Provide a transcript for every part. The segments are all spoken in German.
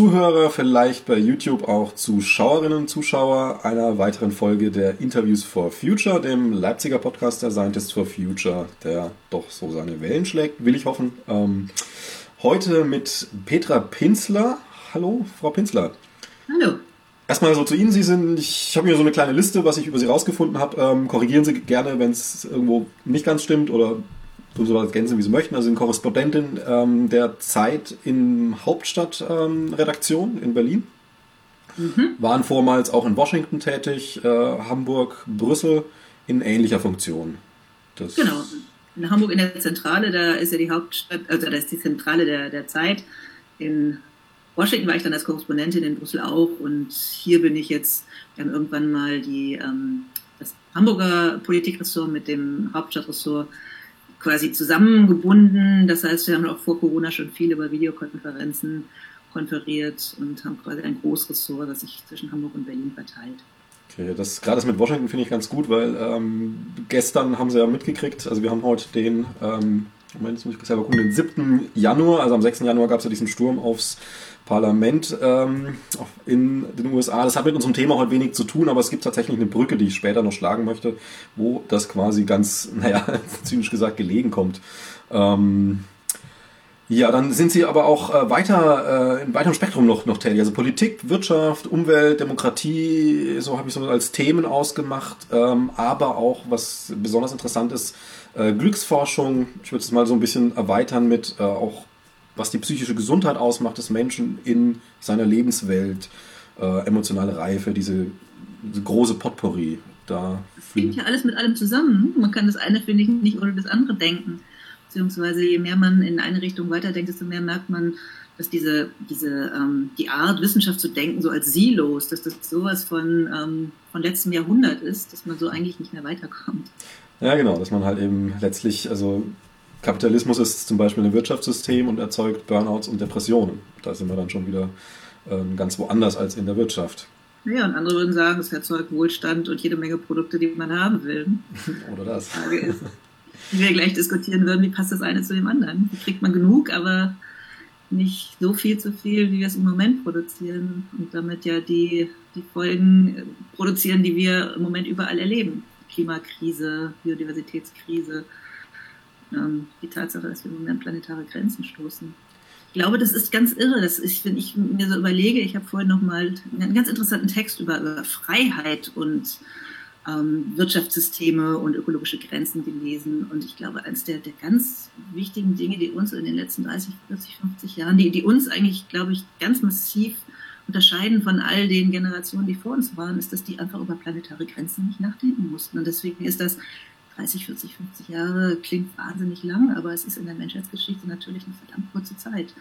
Zuhörer, vielleicht bei YouTube auch Zuschauerinnen und Zuschauer einer weiteren Folge der Interviews for Future, dem Leipziger Podcast der Scientists for Future, der doch so seine Wellen schlägt, will ich hoffen. Ähm, heute mit Petra Pinzler. Hallo, Frau Pinzler. Hallo. Erstmal so zu Ihnen. Sie sind, ich habe mir so eine kleine Liste, was ich über Sie rausgefunden habe. Ähm, korrigieren Sie gerne, wenn es irgendwo nicht ganz stimmt oder tun Sie was ergänzen, wie Sie möchten. Also sind Korrespondentin ähm, der Zeit in Hauptstadtredaktion ähm, in Berlin. Mhm. Waren vormals auch in Washington tätig, äh, Hamburg, Brüssel in ähnlicher Funktion. Das genau. In Hamburg in der Zentrale, da ist ja die Hauptstadt, also da ist die Zentrale der, der Zeit. In Washington war ich dann als Korrespondentin, in Brüssel auch. Und hier bin ich jetzt, wir haben irgendwann mal die, ähm, das Hamburger Politikressort mit dem Hauptstadtressort quasi zusammengebunden. Das heißt, wir haben auch vor Corona schon viel über Videokonferenzen konferiert und haben quasi ein Großressort, das sich zwischen Hamburg und Berlin verteilt. Okay, das gerade das mit Washington finde ich ganz gut, weil ähm, gestern haben sie ja mitgekriegt, also wir haben heute den, ähm, Moment, jetzt muss ich selber gucken, den 7. Januar, also am 6. Januar gab es ja diesen Sturm aufs Parlament ähm, in den USA. Das hat mit unserem Thema heute wenig zu tun, aber es gibt tatsächlich eine Brücke, die ich später noch schlagen möchte, wo das quasi ganz, naja, zynisch gesagt, gelegen kommt. Ähm, ja, dann sind Sie aber auch äh, weiter äh, im weiteren Spektrum noch, noch tätig. Also Politik, Wirtschaft, Umwelt, Demokratie, so habe ich so als Themen ausgemacht. Ähm, aber auch, was besonders interessant ist, äh, Glücksforschung. Ich würde es mal so ein bisschen erweitern mit äh, auch was die psychische Gesundheit ausmacht des Menschen in seiner Lebenswelt, äh, emotionale Reife, diese, diese, große Potpourri. Da das hängt ja alles mit allem zusammen. Man kann das eine, finde ich, nicht ohne das andere denken. Beziehungsweise je mehr man in eine Richtung weiterdenkt, desto mehr merkt man, dass diese, diese ähm, die Art, Wissenschaft zu denken, so als Silos, dass das sowas von, ähm, von letztem Jahrhundert ist, dass man so eigentlich nicht mehr weiterkommt. Ja, genau, dass man halt eben letztlich, also Kapitalismus ist zum Beispiel ein Wirtschaftssystem und erzeugt Burnouts und Depressionen. Da sind wir dann schon wieder äh, ganz woanders als in der Wirtschaft. Ja, und andere würden sagen, es erzeugt Wohlstand und jede Menge Produkte, die man haben will. Oder das. Die Frage ist, wie wir gleich diskutieren würden, wie passt das eine zu dem anderen? Wie kriegt man genug, aber nicht so viel zu viel, wie wir es im Moment produzieren und damit ja die, die Folgen äh, produzieren, die wir im Moment überall erleben. Klimakrise, Biodiversitätskrise, ähm, die Tatsache, dass wir im Moment planetare Grenzen stoßen. Ich glaube, das ist ganz irre. Das ist, wenn ich mir so überlege, ich habe vorhin noch mal einen ganz interessanten Text über, über Freiheit und ähm, Wirtschaftssysteme und ökologische Grenzen gelesen. Und ich glaube, eines der, der ganz wichtigen Dinge, die uns in den letzten 30, 40, 50 Jahren, die, die uns eigentlich, glaube ich, ganz massiv unterscheiden von all den Generationen, die vor uns waren, ist, dass die einfach über planetare Grenzen nicht nachdenken mussten. Und deswegen ist das 30, 40, 50 Jahre klingt wahnsinnig lang, aber es ist in der Menschheitsgeschichte natürlich eine verdammt kurze Zeit.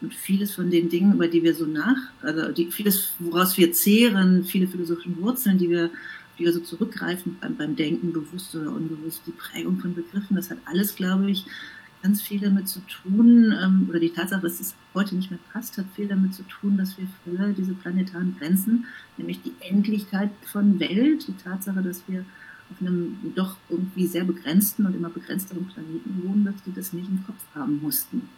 Und vieles von den Dingen, über die wir so nach, also die, vieles, woraus wir zehren, viele philosophische Wurzeln, die wir, die wir so zurückgreifen beim, beim Denken, bewusst oder unbewusst, die Prägung von Begriffen, das hat alles, glaube ich, ganz viel damit zu tun, ähm, oder die Tatsache, dass es heute nicht mehr passt, hat viel damit zu tun, dass wir früher diese planetaren Grenzen, nämlich die Endlichkeit von Welt, die Tatsache, dass wir auf einem doch irgendwie sehr begrenzten und immer begrenzteren Planeten wohnen, dass die das nicht im Kopf haben mussten.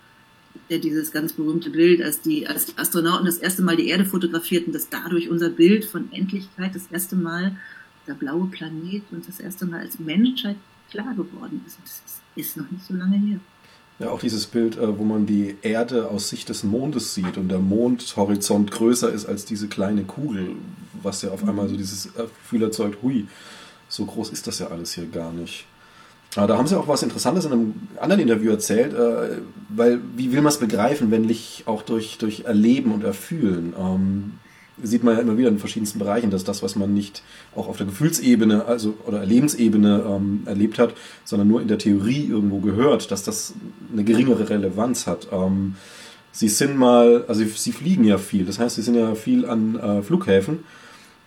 Ja, dieses ganz berühmte Bild, als die, als die Astronauten das erste Mal die Erde fotografierten, dass dadurch unser Bild von Endlichkeit das erste Mal der blaue Planet und das erste Mal als Menschheit klar geworden ist. Das ist noch nicht so lange her. Ja, auch dieses Bild, äh, wo man die Erde aus Sicht des Mondes sieht und der Mondhorizont größer ist als diese kleine Kugel, was ja auf einmal so dieses Gefühl erzeugt, hui, so groß ist das ja alles hier gar nicht. Aber da haben sie auch was Interessantes in einem anderen Interview erzählt, äh, weil wie will man es begreifen, wenn nicht auch durch, durch Erleben und Erfühlen? Ähm, sieht man ja immer wieder in verschiedensten Bereichen, dass das, was man nicht auch auf der Gefühlsebene also, oder Erlebensebene ähm, erlebt hat, sondern nur in der Theorie irgendwo gehört, dass das eine geringere Relevanz hat. Ähm, sie sind mal, also sie fliegen ja viel, das heißt, sie sind ja viel an äh, Flughäfen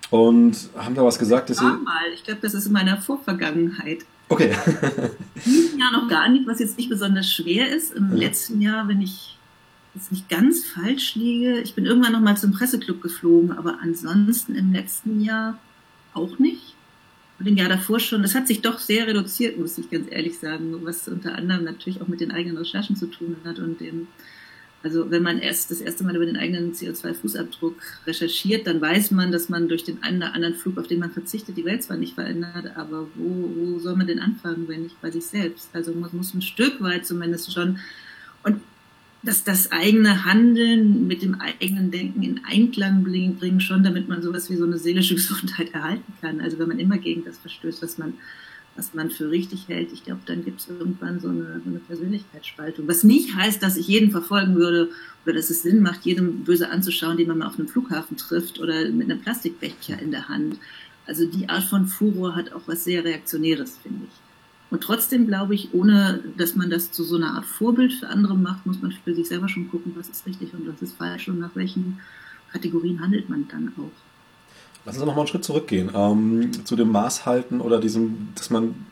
und haben da was gesagt, dass sie. Mal. Ich glaube, das ist in meiner Vorvergangenheit. Okay. In diesem Jahr noch gar nicht, was jetzt nicht besonders schwer ist. Im ja. letzten Jahr, wenn ich jetzt nicht ganz falsch liege, ich bin irgendwann noch mal zum Presseclub geflogen, aber ansonsten im letzten Jahr auch nicht. Und im Jahr davor schon. Das hat sich doch sehr reduziert, muss ich ganz ehrlich sagen, was unter anderem natürlich auch mit den eigenen Recherchen zu tun hat und dem Also wenn man erst das erste Mal über den eigenen CO2-Fußabdruck recherchiert, dann weiß man, dass man durch den einen oder anderen Flug, auf den man verzichtet, die Welt zwar nicht verändert, aber wo, wo soll man denn anfangen, wenn nicht bei sich selbst? Also man muss ein Stück weit zumindest schon und dass das eigene Handeln mit dem eigenen Denken in Einklang bringen, schon, damit man sowas wie so eine seelische Gesundheit erhalten kann. Also wenn man immer gegen das verstößt, was man was man für richtig hält, ich glaube, dann gibt es irgendwann so eine, so eine, Persönlichkeitsspaltung. Was nicht heißt, dass ich jeden verfolgen würde oder dass es Sinn macht, jedem böse anzuschauen, den man mal auf einem Flughafen trifft oder mit einem Plastikbecher in der Hand. Also die Art von Furor hat auch was sehr Reaktionäres, finde ich. Und trotzdem glaube ich, ohne dass man das zu so einer Art Vorbild für andere macht, muss man für sich selber schon gucken, was ist richtig und was ist falsch und nach welchen Kategorien handelt man dann auch. Lass uns noch mal einen Schritt zurückgehen ähm, zu dem Maßhalten oder diesem, dass man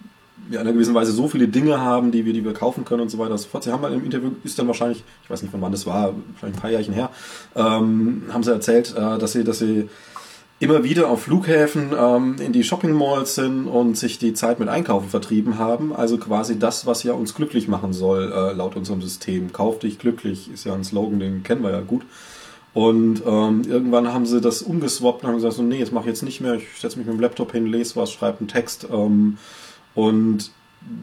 in einer gewissen Weise so viele Dinge haben, die wir, die wir kaufen können und so weiter. Also, Sie haben mal im Interview, ist dann wahrscheinlich, ich weiß nicht von wann das war, vielleicht ein paar Jährchen her, ähm, haben Sie erzählt, äh, dass Sie, dass Sie immer wieder auf Flughäfen ähm, in die Shopping Malls sind und sich die Zeit mit Einkaufen vertrieben haben. Also quasi das, was ja uns glücklich machen soll, äh, laut unserem System. Kauf dich glücklich ist ja ein Slogan, den kennen wir ja gut. Und ähm, irgendwann haben sie das umgeswappt und haben gesagt, so, nee, jetzt mache ich jetzt nicht mehr. Ich setze mich mit dem Laptop hin, lese was, schreibe einen Text. Ähm, und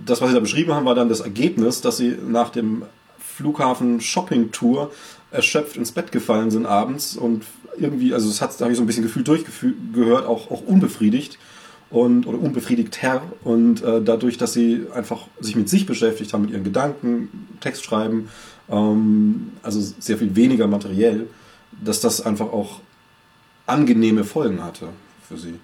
das, was sie da beschrieben haben, war dann das Ergebnis, dass sie nach dem Flughafen Shopping Tour erschöpft ins Bett gefallen sind abends und irgendwie, also das hat, da habe ich so ein bisschen Gefühl durchgehört, auch, auch unbefriedigt und oder unbefriedigt Herr und äh, dadurch, dass sie einfach sich mit sich beschäftigt haben, mit ihren Gedanken, Text schreiben, ähm, also sehr viel weniger materiell, dass das einfach auch angenehme Folgen hatte für sie.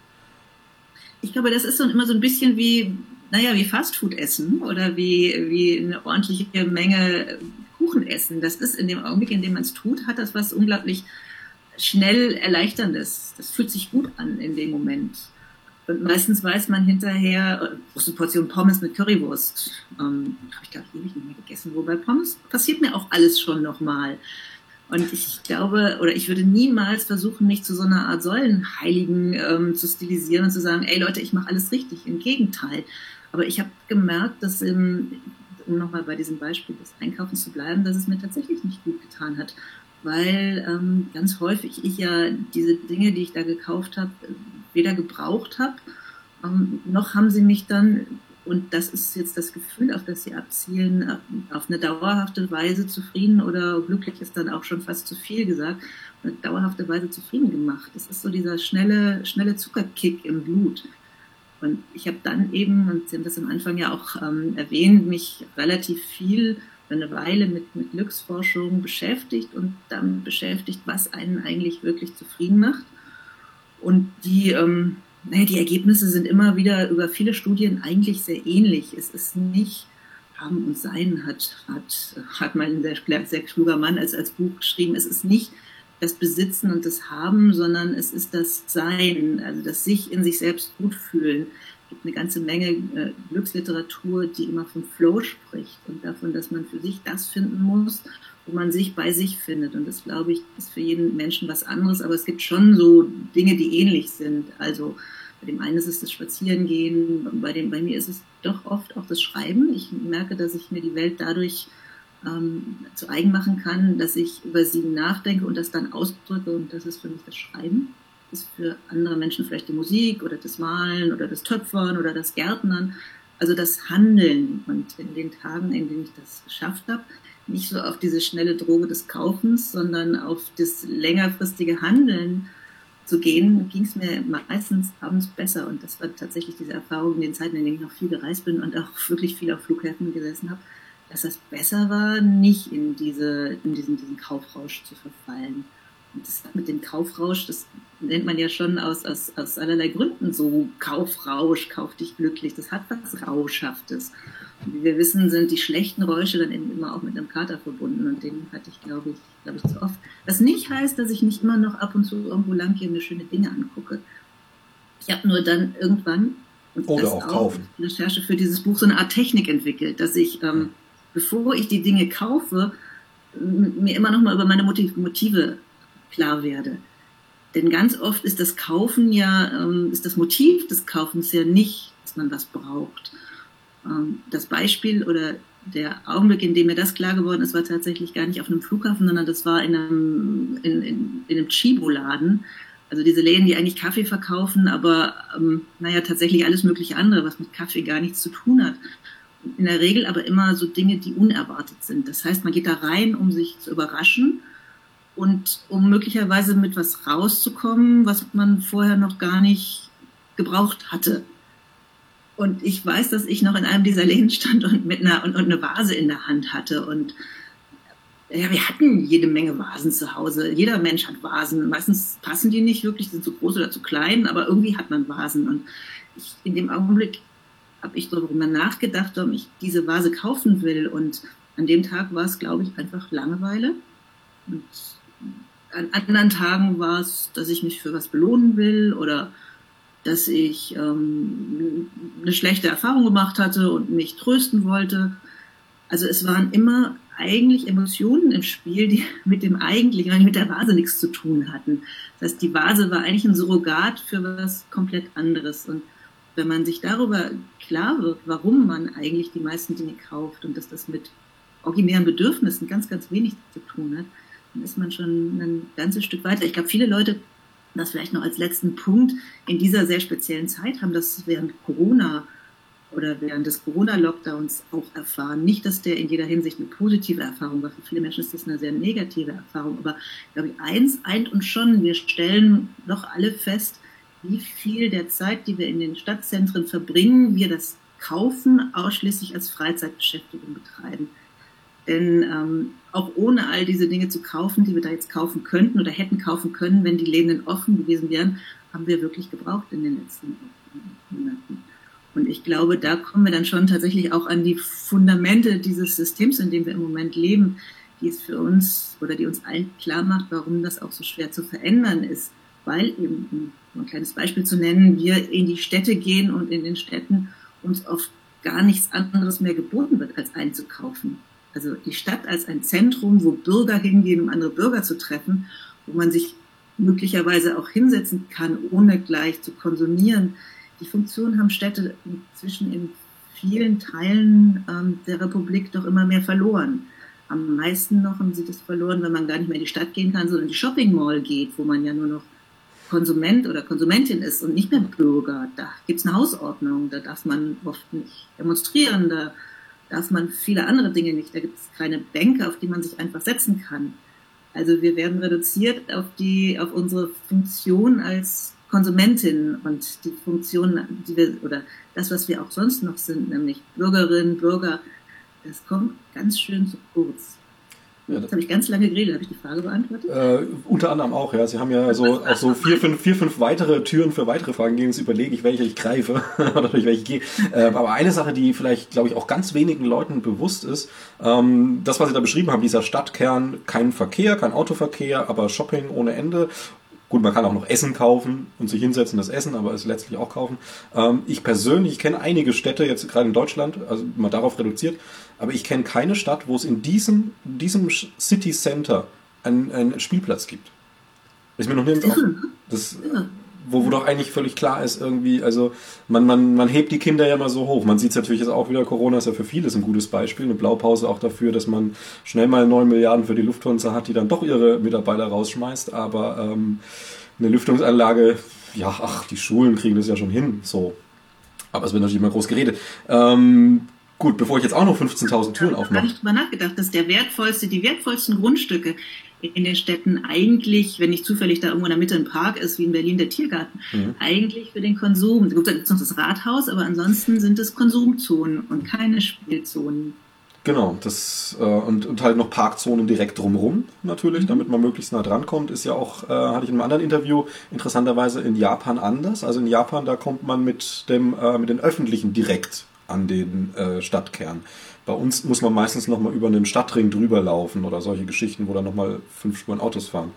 Ich glaube, das ist so immer so ein bisschen wie, naja, wie Fastfood essen oder wie, wie eine ordentliche Menge Kuchen essen. Das ist in dem Augenblick, in dem man es tut, hat das was unglaublich schnell Erleichterndes. Das fühlt sich gut an in dem Moment. Und meistens weiß man hinterher, große Portion Pommes mit Currywurst, ähm, habe ich glaube ich ewig nicht mehr gegessen. Wobei Pommes passiert mir auch alles schon nochmal. Und ich glaube, oder ich würde niemals versuchen, mich zu so einer Art Säulenheiligen ähm, zu stilisieren und zu sagen, ey Leute, ich mache alles richtig. Im Gegenteil. Aber ich habe gemerkt, dass im, um nochmal bei diesem Beispiel des Einkaufens zu bleiben, dass es mir tatsächlich nicht gut getan hat. Weil ähm, ganz häufig ich ja diese Dinge, die ich da gekauft habe, weder gebraucht habe, ähm, noch haben sie mich dann und das ist jetzt das Gefühl, auf das sie abzielen, äh, auf eine dauerhafte Weise zufrieden oder glücklich ist dann auch schon fast zu viel gesagt, eine dauerhafte Weise zufrieden gemacht. Das ist so dieser schnelle, schnelle Zuckerkick im Blut. Und ich habe dann eben, und Sie haben das am Anfang ja auch ähm, erwähnt, mich relativ viel eine Weile mit, mit Glücksforschung beschäftigt und dann beschäftigt, was einen eigentlich wirklich zufrieden macht. Und die ähm, naja, die Ergebnisse sind immer wieder über viele Studien eigentlich sehr ähnlich. Es ist nicht haben und sein, hat, hat, hat mal ein sehr, sehr kluger Mann als, als Buch geschrieben. Es ist nicht das Besitzen und das Haben, sondern es ist das Sein, also das sich in sich selbst gut fühlen. Es gibt eine ganze Menge äh, Glücksliteratur, die immer vom Flow spricht und davon, dass man für sich das finden muss, wo man sich bei sich findet. Und das, glaube ich, ist für jeden Menschen was anderes, aber es gibt schon so Dinge, die ähnlich sind. Also bei dem einen ist es das Spazierengehen, bei, dem, bei mir ist es doch oft auch das Schreiben. Ich merke, dass ich mir die Welt dadurch ähm, zu eigen machen kann, dass ich über sie nachdenke und das dann ausdrücke und das ist für mich das Schreiben. Das ist für andere Menschen vielleicht die Musik oder das Malen oder das Töpfern oder das Gärtnern. Also das Handeln. Und in den Tagen, in denen ich das geschafft habe, nicht so auf diese schnelle Droge des Kaufens, sondern auf das längerfristige Handeln zu gehen, ging es mir meistens abends besser. Und das war tatsächlich diese Erfahrung in den Zeiten, in denen ich noch viel gereist bin und auch wirklich viel auf Flughäfen gesessen habe, dass es besser war, nicht in, diese, in diesen, diesen Kaufrausch zu verfallen. Und das mit dem Kaufrausch, das nennt man ja schon aus, aus, aus allerlei Gründen so Kaufrausch, kauf dich glücklich. Das hat was Rauschhaftes. Wie wir wissen, sind die schlechten Räusche dann eben immer auch mit einem Kater verbunden und den hatte ich, glaube ich, glaube ich, zu oft. Was nicht heißt, dass ich nicht immer noch ab und zu irgendwo lang und mir schöne Dinge angucke. Ich habe nur dann irgendwann und Oder auch, auch kaufen. Recherche für dieses Buch so eine Art Technik entwickelt, dass ich, ähm, bevor ich die Dinge kaufe, mir immer noch mal über meine Motive klar werde. Denn ganz oft ist das Kaufen ja, ähm, ist das Motiv des Kaufens ja nicht, dass man was braucht, das Beispiel oder der Augenblick, in dem mir das klar geworden ist, war tatsächlich gar nicht auf einem Flughafen, sondern das war in einem, in, in, in einem Chibo-Laden. Also diese Läden, die eigentlich Kaffee verkaufen, aber ähm, naja, tatsächlich alles mögliche andere, was mit Kaffee gar nichts zu tun hat. In der Regel aber immer so Dinge, die unerwartet sind. Das heißt, man geht da rein, um sich zu überraschen und um möglicherweise mit was rauszukommen, was man vorher noch gar nicht gebraucht hatte. Und ich weiß, dass ich noch in einem dieser Läden stand und mit einer und, und eine Vase in der Hand hatte und ja, wir hatten jede Menge Vasen zu Hause. Jeder Mensch hat Vasen. Meistens passen die nicht wirklich, sind zu groß oder zu klein, aber irgendwie hat man Vasen. Und ich, in dem Augenblick habe ich darüber nachgedacht, ob ich diese Vase kaufen will. Und an dem Tag war es, glaube ich, einfach Langeweile. Und an anderen Tagen war es, dass ich mich für was belohnen will oder dass ich ähm, eine schlechte Erfahrung gemacht hatte und mich trösten wollte. Also es waren immer eigentlich Emotionen im Spiel, die mit dem eigentlichen, mit der Vase nichts zu tun hatten. Das heißt, die Vase war eigentlich ein Surrogat für was komplett anderes. Und wenn man sich darüber klar wird, warum man eigentlich die meisten Dinge kauft und dass das mit originären Bedürfnissen ganz, ganz wenig zu tun hat, dann ist man schon ein ganzes Stück weiter. Ich glaube, viele Leute, das vielleicht noch als letzten Punkt, in dieser sehr speziellen Zeit haben das während Corona oder während des Corona-Lockdowns auch erfahren. Nicht, dass der in jeder Hinsicht eine positive Erfahrung war. Für viele Menschen ist das eine sehr negative Erfahrung. Aber ich glaube, eins eint uns schon, wir stellen doch alle fest, wie viel der Zeit, die wir in den Stadtzentren verbringen, wir das Kaufen ausschließlich als Freizeitbeschäftigung betreiben. Denn ähm, auch ohne all diese Dinge zu kaufen, die wir da jetzt kaufen könnten oder hätten kaufen können, wenn die Läden offen gewesen wären, haben wir wirklich gebraucht in den letzten Monaten. Und ich glaube, da kommen wir dann schon tatsächlich auch an die Fundamente dieses Systems, in dem wir im Moment leben, die es für uns oder die uns allen klar macht, warum das auch so schwer zu verändern ist. Weil eben, um ein kleines Beispiel zu nennen, wir in die Städte gehen und in den Städten uns oft gar nichts anderes mehr geboten wird, als einzukaufen. Also die Stadt als ein Zentrum, wo Bürger hingehen, um andere Bürger zu treffen, wo man sich möglicherweise auch hinsetzen kann, ohne gleich zu konsumieren, die Funktion haben Städte inzwischen in vielen Teilen ähm, der Republik doch immer mehr verloren. Am meisten noch haben sie das verloren, wenn man gar nicht mehr in die Stadt gehen kann, sondern in die Shopping Mall geht, wo man ja nur noch Konsument oder Konsumentin ist und nicht mehr Bürger. Da gibt es eine Hausordnung, da darf man oft nicht demonstrieren, da darf man viele andere Dinge nicht. Da gibt es keine Bänke, auf die man sich einfach setzen kann. Also wir werden reduziert auf die, auf unsere Funktion als Konsumentin und die Funktion, die wir, oder das, was wir auch sonst noch sind, nämlich Bürgerinnen, Bürger, das kommt ganz schön zu kurz. Ja, Jetzt habe ich ganz lange geredet. Habe ich die Frage beantwortet? Äh, unter anderem auch, ja. Sie haben ja so auch so vier, fünf, vier, fünf weitere Türen für weitere Fragen gehen. Jetzt überlege ich, welche ich greife oder durch welche ich gehe. Äh, aber eine Sache, die vielleicht, glaube ich, auch ganz wenigen Leuten bewusst ist, ähm, das, was Sie da beschrieben haben, dieser Stadtkern, kein Verkehr, kein Autoverkehr, aber Shopping ohne Ende Gut, man kann auch noch Essen kaufen und sich hinsetzen, das Essen, aber es letztlich auch kaufen. Ähm, ich persönlich, ich kenne einige Städte, jetzt gerade in Deutschland, also mal darauf reduziert, aber ich kenne keine Stadt, wo es in diesem, diesem City Center einen, einen Spielplatz gibt. ist mir noch nirgends auf. Das, wo, wo doch eigentlich völlig klar ist, irgendwie, also man, man, man hebt die Kinder ja mal so hoch. Man sieht es natürlich jetzt auch wieder, Corona ist ja für vieles ein gutes Beispiel, eine Blaupause auch dafür, dass man schnell mal 9 Milliarden für die Lufthansa hat, die dann doch ihre Mitarbeiter rausschmeißt, aber ähm, eine Lüftungsanlage, ja, ach, die Schulen kriegen das ja schon hin, so. Aber es wird natürlich immer groß geredet. Ähm, Gut, bevor ich jetzt auch noch 15.000 Türen aufmache. Ich habe ich drüber nachgedacht, dass der wertvollste, die wertvollsten Grundstücke in den Städten eigentlich, wenn nicht zufällig da irgendwo in der Mitte ein Park ist, wie in Berlin der Tiergarten, mhm. eigentlich für den Konsum. Es gibt noch das Rathaus, aber ansonsten sind es Konsumzonen und keine Spielzonen. Genau, das äh, und, und halt noch Parkzonen direkt drumherum natürlich, mhm. damit man möglichst nah dran kommt. Ist ja auch, äh, hatte ich in einem anderen Interview interessanterweise in Japan anders. Also in Japan, da kommt man mit dem äh, mit den öffentlichen direkt an den äh, Stadtkern. Bei uns muss man meistens nochmal über einen Stadtring drüber laufen oder solche Geschichten, wo dann nochmal fünf Spuren Autos fahren.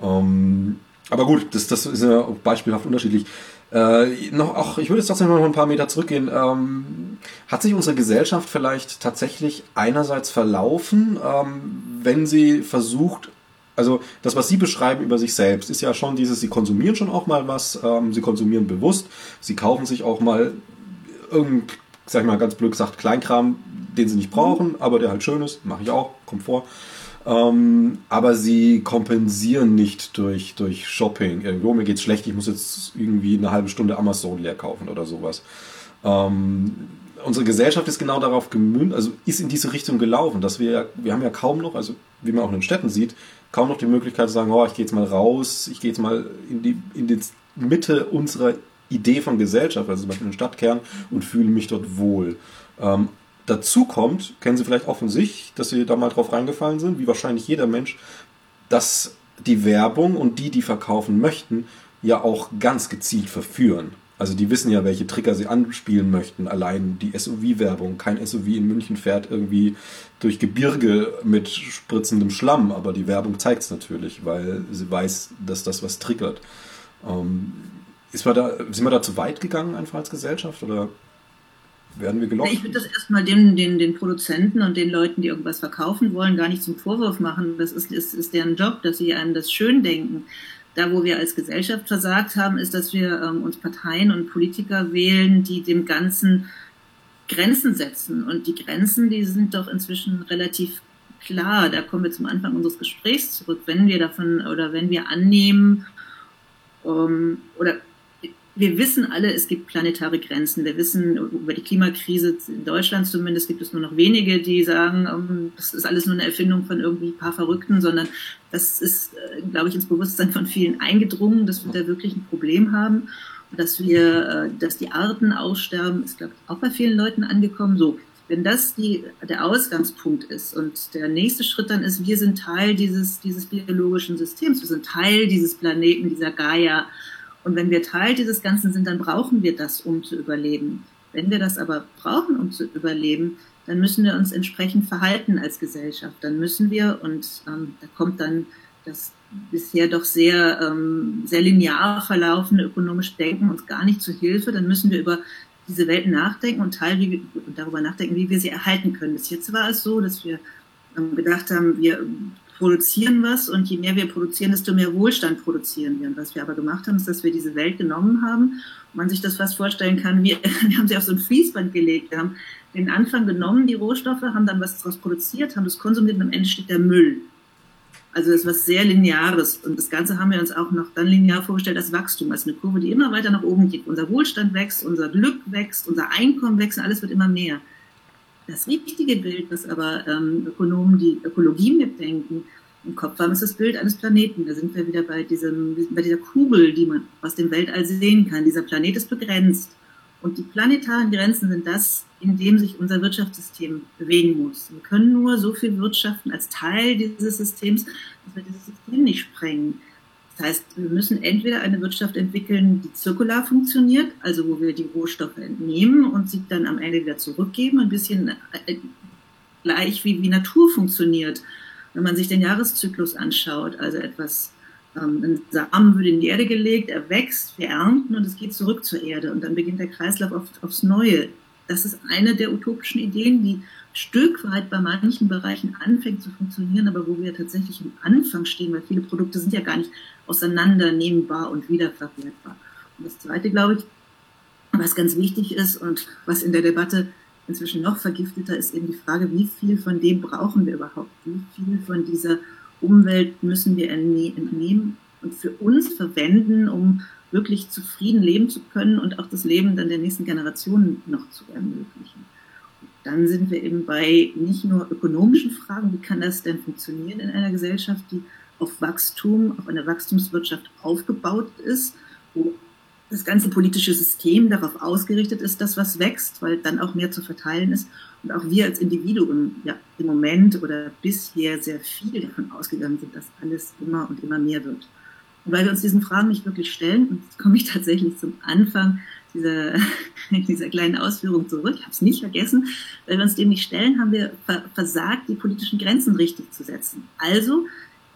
Ähm, aber gut, das, das ist ja beispielhaft unterschiedlich. Äh, noch, auch, ich würde jetzt trotzdem noch ein paar Meter zurückgehen. Ähm, hat sich unsere Gesellschaft vielleicht tatsächlich einerseits verlaufen, ähm, wenn sie versucht, also das, was Sie beschreiben über sich selbst, ist ja schon dieses, Sie konsumieren schon auch mal was, ähm, Sie konsumieren bewusst, Sie kaufen sich auch mal irgendein sag ich mal ganz blöd gesagt, Kleinkram, den sie nicht brauchen, aber der halt schön ist, mache ich auch, kommt vor. Ähm, aber sie kompensieren nicht durch, durch Shopping. Irgendwo, mir geht's schlecht, ich muss jetzt irgendwie eine halbe Stunde Amazon leer kaufen oder sowas. Ähm, unsere Gesellschaft ist genau darauf gemünzt, also ist in diese Richtung gelaufen, dass wir, wir haben ja kaum noch, also wie man auch in den Städten sieht, kaum noch die Möglichkeit zu sagen, oh, ich gehe jetzt mal raus, ich gehe jetzt mal in die, in die Mitte unserer Idee von Gesellschaft, also zum Beispiel in den Stadtkern, und fühle mich dort wohl. Ähm, dazu kommt, kennen Sie vielleicht auch von sich, dass Sie da mal drauf reingefallen sind, wie wahrscheinlich jeder Mensch, dass die Werbung und die, die verkaufen möchten, ja auch ganz gezielt verführen. Also die wissen ja, welche Trigger sie anspielen möchten. Allein die SUV-Werbung. Kein SUV in München fährt irgendwie durch Gebirge mit spritzendem Schlamm, aber die Werbung zeigt es natürlich, weil sie weiß, dass das was triggert. Ähm, ist man da, sind wir da zu weit gegangen einfach als Gesellschaft oder werden wir gelockt? Ich würde das erstmal den, den, den Produzenten und den Leuten, die irgendwas verkaufen wollen, gar nicht zum Vorwurf machen. Das ist, ist, ist deren Job, dass sie einem das schön denken. Da, wo wir als Gesellschaft versagt haben, ist, dass wir ähm, uns Parteien und Politiker wählen, die dem Ganzen Grenzen setzen. Und die Grenzen, die sind doch inzwischen relativ klar. Da kommen wir zum Anfang unseres Gesprächs zurück. Wenn wir davon oder wenn wir annehmen ähm, oder wir wissen alle, es gibt planetare Grenzen. Wir wissen über die Klimakrise in Deutschland zumindest gibt es nur noch wenige, die sagen, ähm, das ist alles nur eine Erfindung von irgendwie ein paar Verrückten, sondern das ist, äh, glaube ich, ins Bewusstsein von vielen eingedrungen, dass wir da wirklich ein Problem haben. Und dass wir, äh, dass die Arten aussterben, ist, glaube ich, auch bei vielen Leuten angekommen. So, wenn das die, der Ausgangspunkt ist und der nächste Schritt dann ist, wir sind Teil dieses, dieses biologischen Systems, wir sind Teil dieses Planeten, dieser Gaia, und wenn wir Teil dieses Ganzen sind, dann brauchen wir das, um zu überleben. Wenn wir das aber brauchen, um zu überleben, dann müssen wir uns entsprechend verhalten als Gesellschaft. Dann müssen wir, und ähm, da kommt dann das bisher doch sehr, ähm, sehr linear verlaufende ökonomische Denken uns gar nicht zu Hilfe, dann müssen wir über diese Welt nachdenken und Teil wie, darüber nachdenken, wie wir sie erhalten können. Bis jetzt war es so, dass wir ähm, gedacht haben, wir produzieren was und je mehr wir produzieren, desto mehr Wohlstand produzieren wir. Und was wir aber gemacht haben, ist, dass wir diese Welt genommen haben und man sich das fast vorstellen kann, wir, wir haben sie auf so ein Fließband gelegt. Wir haben den Anfang genommen, die Rohstoffe, haben dann was daraus produziert, haben das konsumiert und am Ende steht der Müll. Also das ist was sehr Lineares. Und das Ganze haben wir uns auch noch dann linear vorgestellt als Wachstum, als eine Kurve, die immer weiter nach oben geht. Unser Wohlstand wächst, unser Glück wächst, unser Einkommen wächst, alles wird immer mehr. Das richtige Bild, was aber ähm, Ökonomen, die Ökologie mitdenken, im Kopf haben, ist das Bild eines Planeten. Da sind wir wieder bei, diesem, bei dieser Kugel, die man aus dem Weltall sehen kann. Dieser Planet ist begrenzt. Und die planetaren Grenzen sind das, in dem sich unser Wirtschaftssystem bewegen muss. Wir können nur so viel wirtschaften als Teil dieses Systems, dass wir dieses System nicht sprengen. Das heißt, wir müssen entweder eine Wirtschaft entwickeln, die zirkular funktioniert, also wo wir die Rohstoffe entnehmen und sie dann am Ende wieder zurückgeben, ein bisschen äh, gleich wie, wie Natur funktioniert. Wenn man sich den Jahreszyklus anschaut, also etwas, ähm, ein Samen wird in die Erde gelegt, er wächst, wir ernten und es geht zurück zur Erde und dann beginnt der Kreislauf auf, aufs Neue. Das ist eine der utopischen Ideen, die Stück weit bei manchen Bereichen anfängt zu funktionieren, aber wo wir tatsächlich am Anfang stehen, weil viele Produkte sind ja gar nicht auseinandernehmbar und wiederverwertbar. Und das Zweite, glaube ich, was ganz wichtig ist und was in der Debatte inzwischen noch vergifteter ist eben die Frage, wie viel von dem brauchen wir überhaupt? Wie viel von dieser Umwelt müssen wir entnehmen und für uns verwenden, um wirklich zufrieden leben zu können und auch das Leben dann der nächsten Generationen noch zu ermöglichen? dann sind wir eben bei nicht nur ökonomischen Fragen, wie kann das denn funktionieren in einer Gesellschaft, die auf Wachstum, auf einer Wachstumswirtschaft aufgebaut ist, wo das ganze politische System darauf ausgerichtet ist, dass was wächst, weil dann auch mehr zu verteilen ist. Und auch wir als Individuen ja im Moment oder bisher sehr viel davon ausgegangen sind, dass alles immer und immer mehr wird. Und weil wir uns diesen Fragen nicht wirklich stellen, und jetzt komme ich tatsächlich zum Anfang dieser, dieser kleinen Ausführung zurück. Ich habe es nicht vergessen. Weil wir uns dem nicht stellen, haben wir versagt, die politischen Grenzen richtig zu setzen. Also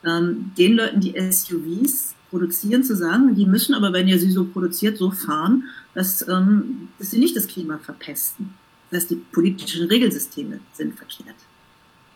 ähm, den Leuten, die SUVs produzieren, zu sagen, die müssen aber, wenn ihr sie so produziert, so fahren, dass, ähm, dass sie nicht das Klima verpesten. Das heißt, die politischen Regelsysteme sind verkehrt.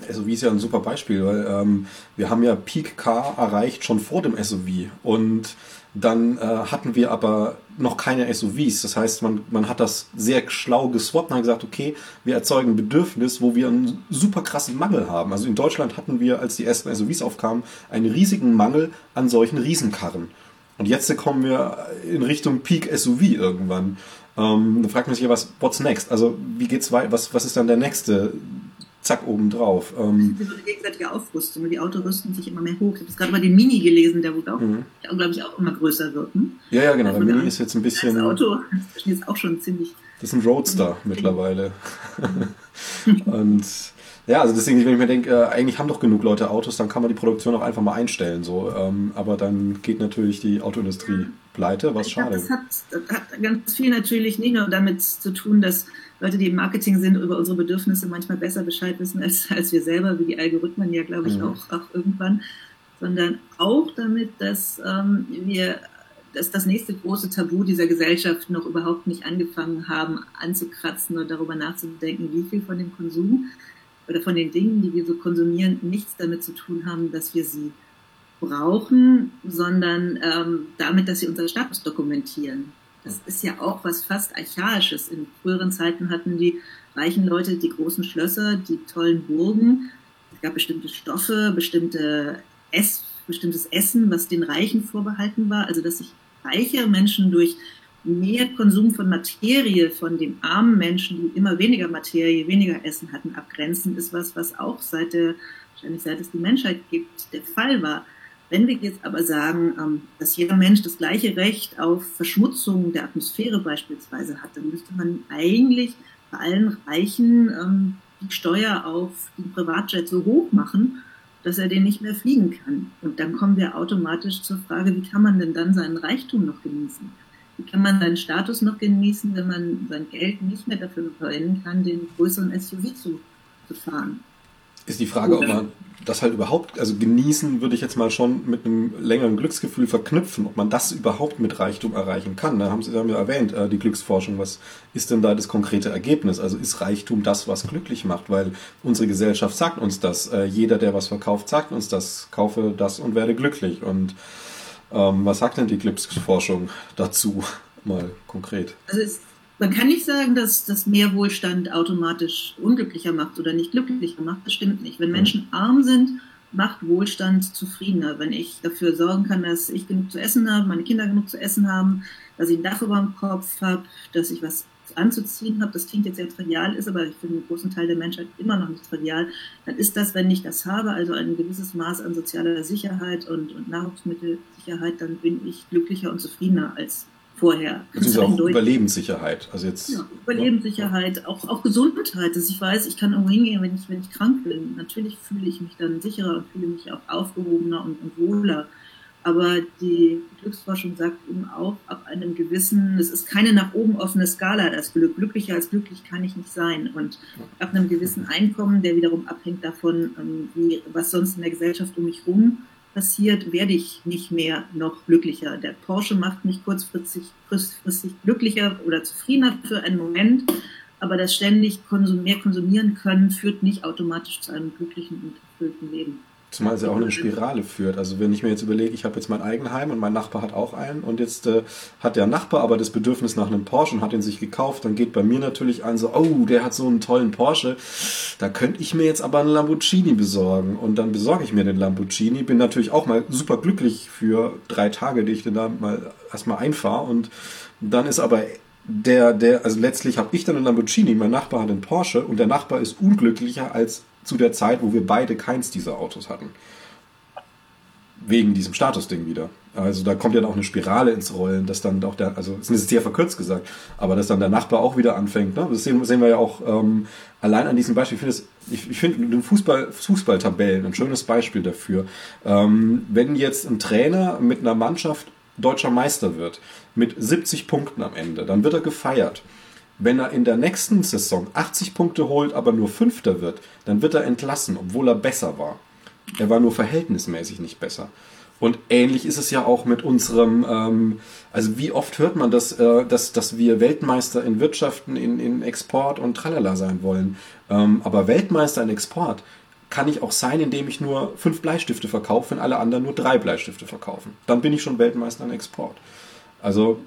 SUV ist ja ein super Beispiel, weil ähm, wir haben ja Peak Car erreicht schon vor dem SUV und dann äh, hatten wir aber noch keine SUVs. Das heißt, man, man hat das sehr schlau geswappt und hat gesagt, okay, wir erzeugen ein Bedürfnis, wo wir einen super krassen Mangel haben. Also in Deutschland hatten wir, als die ersten SUVs aufkamen, einen riesigen Mangel an solchen Riesenkarren. Und jetzt kommen wir in Richtung Peak SUV irgendwann. Ähm, da fragt man sich ja, was, what's next? Also, wie geht's weiter? Was, was ist dann der nächste zack, obendrauf. Ähm, das ist eine gegenseitige Aufrüstung. Die Autos rüsten sich immer mehr hoch. Ich habe gerade mal den Mini gelesen, der wohl auch, mhm. glaube ich, auch immer größer wird. Ne? Ja, ja, genau. Also der Mini ist jetzt ein bisschen. Das Auto ist jetzt auch schon ziemlich. Das ist ein Roadster mhm. mittlerweile. Und ja, also deswegen, wenn ich mir denke, äh, eigentlich haben doch genug Leute Autos, dann kann man die Produktion auch einfach mal einstellen. So. Ähm, aber dann geht natürlich die Autoindustrie pleite, was ich schade ist. Das hat, das hat ganz viel natürlich nicht nur damit zu tun, dass Leute, die im Marketing sind, über unsere Bedürfnisse manchmal besser Bescheid wissen als, als wir selber, wie die Algorithmen ja, glaube ich, mhm. auch, auch irgendwann, sondern auch damit, dass ähm, wir dass das nächste große Tabu dieser Gesellschaft noch überhaupt nicht angefangen haben anzukratzen und darüber nachzudenken, wie viel von dem Konsum oder von den Dingen, die wir so konsumieren, nichts damit zu tun haben, dass wir sie brauchen, sondern ähm, damit, dass sie unseren Status dokumentieren. Das ist ja auch was fast Archaisches. In früheren Zeiten hatten die reichen Leute die großen Schlösser, die tollen Burgen. Es gab bestimmte Stoffe, bestimmte Ess, bestimmtes Essen, was den Reichen vorbehalten war. Also dass sich reiche Menschen durch mehr Konsum von Materie von den armen Menschen, die immer weniger Materie, weniger Essen hatten, abgrenzen, ist was, was auch seit der, wahrscheinlich seit es die Menschheit gibt, der Fall war. Wenn wir jetzt aber sagen, ähm, dass jeder Mensch das gleiche Recht auf Verschmutzung der Atmosphäre beispielsweise hat, dann müsste man eigentlich bei allen Reichen ähm, die Steuer auf den Privatjet so hoch machen, dass er den nicht mehr fliegen kann. Und dann kommen wir automatisch zur Frage, wie kann man denn dann seinen Reichtum noch genießen? Wie kann man seinen Status noch genießen, wenn man sein Geld nicht mehr dafür verwenden kann, den größeren SUV zu, zu fahren? Ist die Frage, ob man das halt überhaupt, also genießen würde ich jetzt mal schon mit einem längeren Glücksgefühl verknüpfen, ob man das überhaupt mit Reichtum erreichen kann. Da haben Sie haben ja erwähnt, äh, die Glücksforschung, was ist denn da das konkrete Ergebnis? Also ist Reichtum das, was glücklich macht? Weil unsere Gesellschaft sagt uns das. Äh, jeder, der was verkauft, sagt uns das. Kaufe das und werde glücklich. Und ähm, was sagt denn die Glücksforschung dazu mal konkret? Also man kann nicht sagen, dass, dass mehr Wohlstand automatisch unglücklicher macht oder nicht glücklicher macht. Das stimmt nicht. Wenn Menschen arm sind, macht Wohlstand zufriedener. Wenn ich dafür sorgen kann, dass ich genug zu essen habe, meine Kinder genug zu essen haben, dass ich ein Dach über dem Kopf habe, dass ich was anzuziehen habe, das klingt jetzt sehr trivial, ist aber für einen großen Teil der Menschheit immer noch nicht trivial, dann ist das, wenn ich das habe, also ein gewisses Maß an sozialer Sicherheit und, und Nahrungsmittelsicherheit, dann bin ich glücklicher und zufriedener als vorher. Auch Überlebenssicherheit. Also jetzt, ja, Überlebenssicherheit, ja. auch, auch Gesundheit, dass ich weiß, ich kann irgendwo hingehen, wenn ich, wenn ich krank bin. Natürlich fühle ich mich dann sicherer und fühle mich auch aufgehobener und, und wohler. Aber die Glücksforschung sagt eben auch, ab einem gewissen, es ist keine nach oben offene Skala, das Glück. Glücklicher als glücklich kann ich nicht sein. Und ab einem gewissen Einkommen, der wiederum abhängt davon, ähm, wie, was sonst in der Gesellschaft um mich herum passiert, werde ich nicht mehr noch glücklicher. Der Porsche macht mich kurzfristig, kurzfristig glücklicher oder zufriedener für einen Moment, aber das ständig konsum mehr konsumieren können führt nicht automatisch zu einem glücklichen und erfüllten Leben. Zumal es ja auch eine Spirale führt. Also wenn ich mir jetzt überlege, ich habe jetzt mein Eigenheim und mein Nachbar hat auch einen und jetzt äh, hat der Nachbar aber das Bedürfnis nach einem Porsche und hat ihn sich gekauft, dann geht bei mir natürlich ein so, oh, der hat so einen tollen Porsche, da könnte ich mir jetzt aber einen Lamborghini besorgen und dann besorge ich mir den Lamborghini, bin natürlich auch mal super glücklich für drei Tage, die ich dann da mal erstmal einfahre und dann ist aber der, der, also letztlich habe ich dann einen Lamborghini, mein Nachbar hat einen Porsche und der Nachbar ist unglücklicher als zu der Zeit, wo wir beide keins dieser Autos hatten. Wegen diesem Statusding wieder. Also da kommt ja dann auch eine Spirale ins Rollen, dass dann auch der, also es ist sehr verkürzt gesagt, aber dass dann der Nachbar auch wieder anfängt. Ne? Das sehen, sehen wir ja auch ähm, allein an diesem Beispiel. Ich finde ich, ich find Fußball, Fußballtabellen ein schönes Beispiel dafür. Ähm, wenn jetzt ein Trainer mit einer Mannschaft deutscher Meister wird, mit 70 Punkten am Ende, dann wird er gefeiert. Wenn er in der nächsten Saison 80 Punkte holt, aber nur Fünfter wird, dann wird er entlassen, obwohl er besser war. Er war nur verhältnismäßig nicht besser. Und ähnlich ist es ja auch mit unserem, ähm, also wie oft hört man das, äh, dass, dass wir Weltmeister in Wirtschaften, in, in Export und Tralala sein wollen. Ähm, aber Weltmeister in Export kann ich auch sein, indem ich nur fünf Bleistifte verkaufe, wenn alle anderen nur drei Bleistifte verkaufen. Dann bin ich schon Weltmeister im Export. Also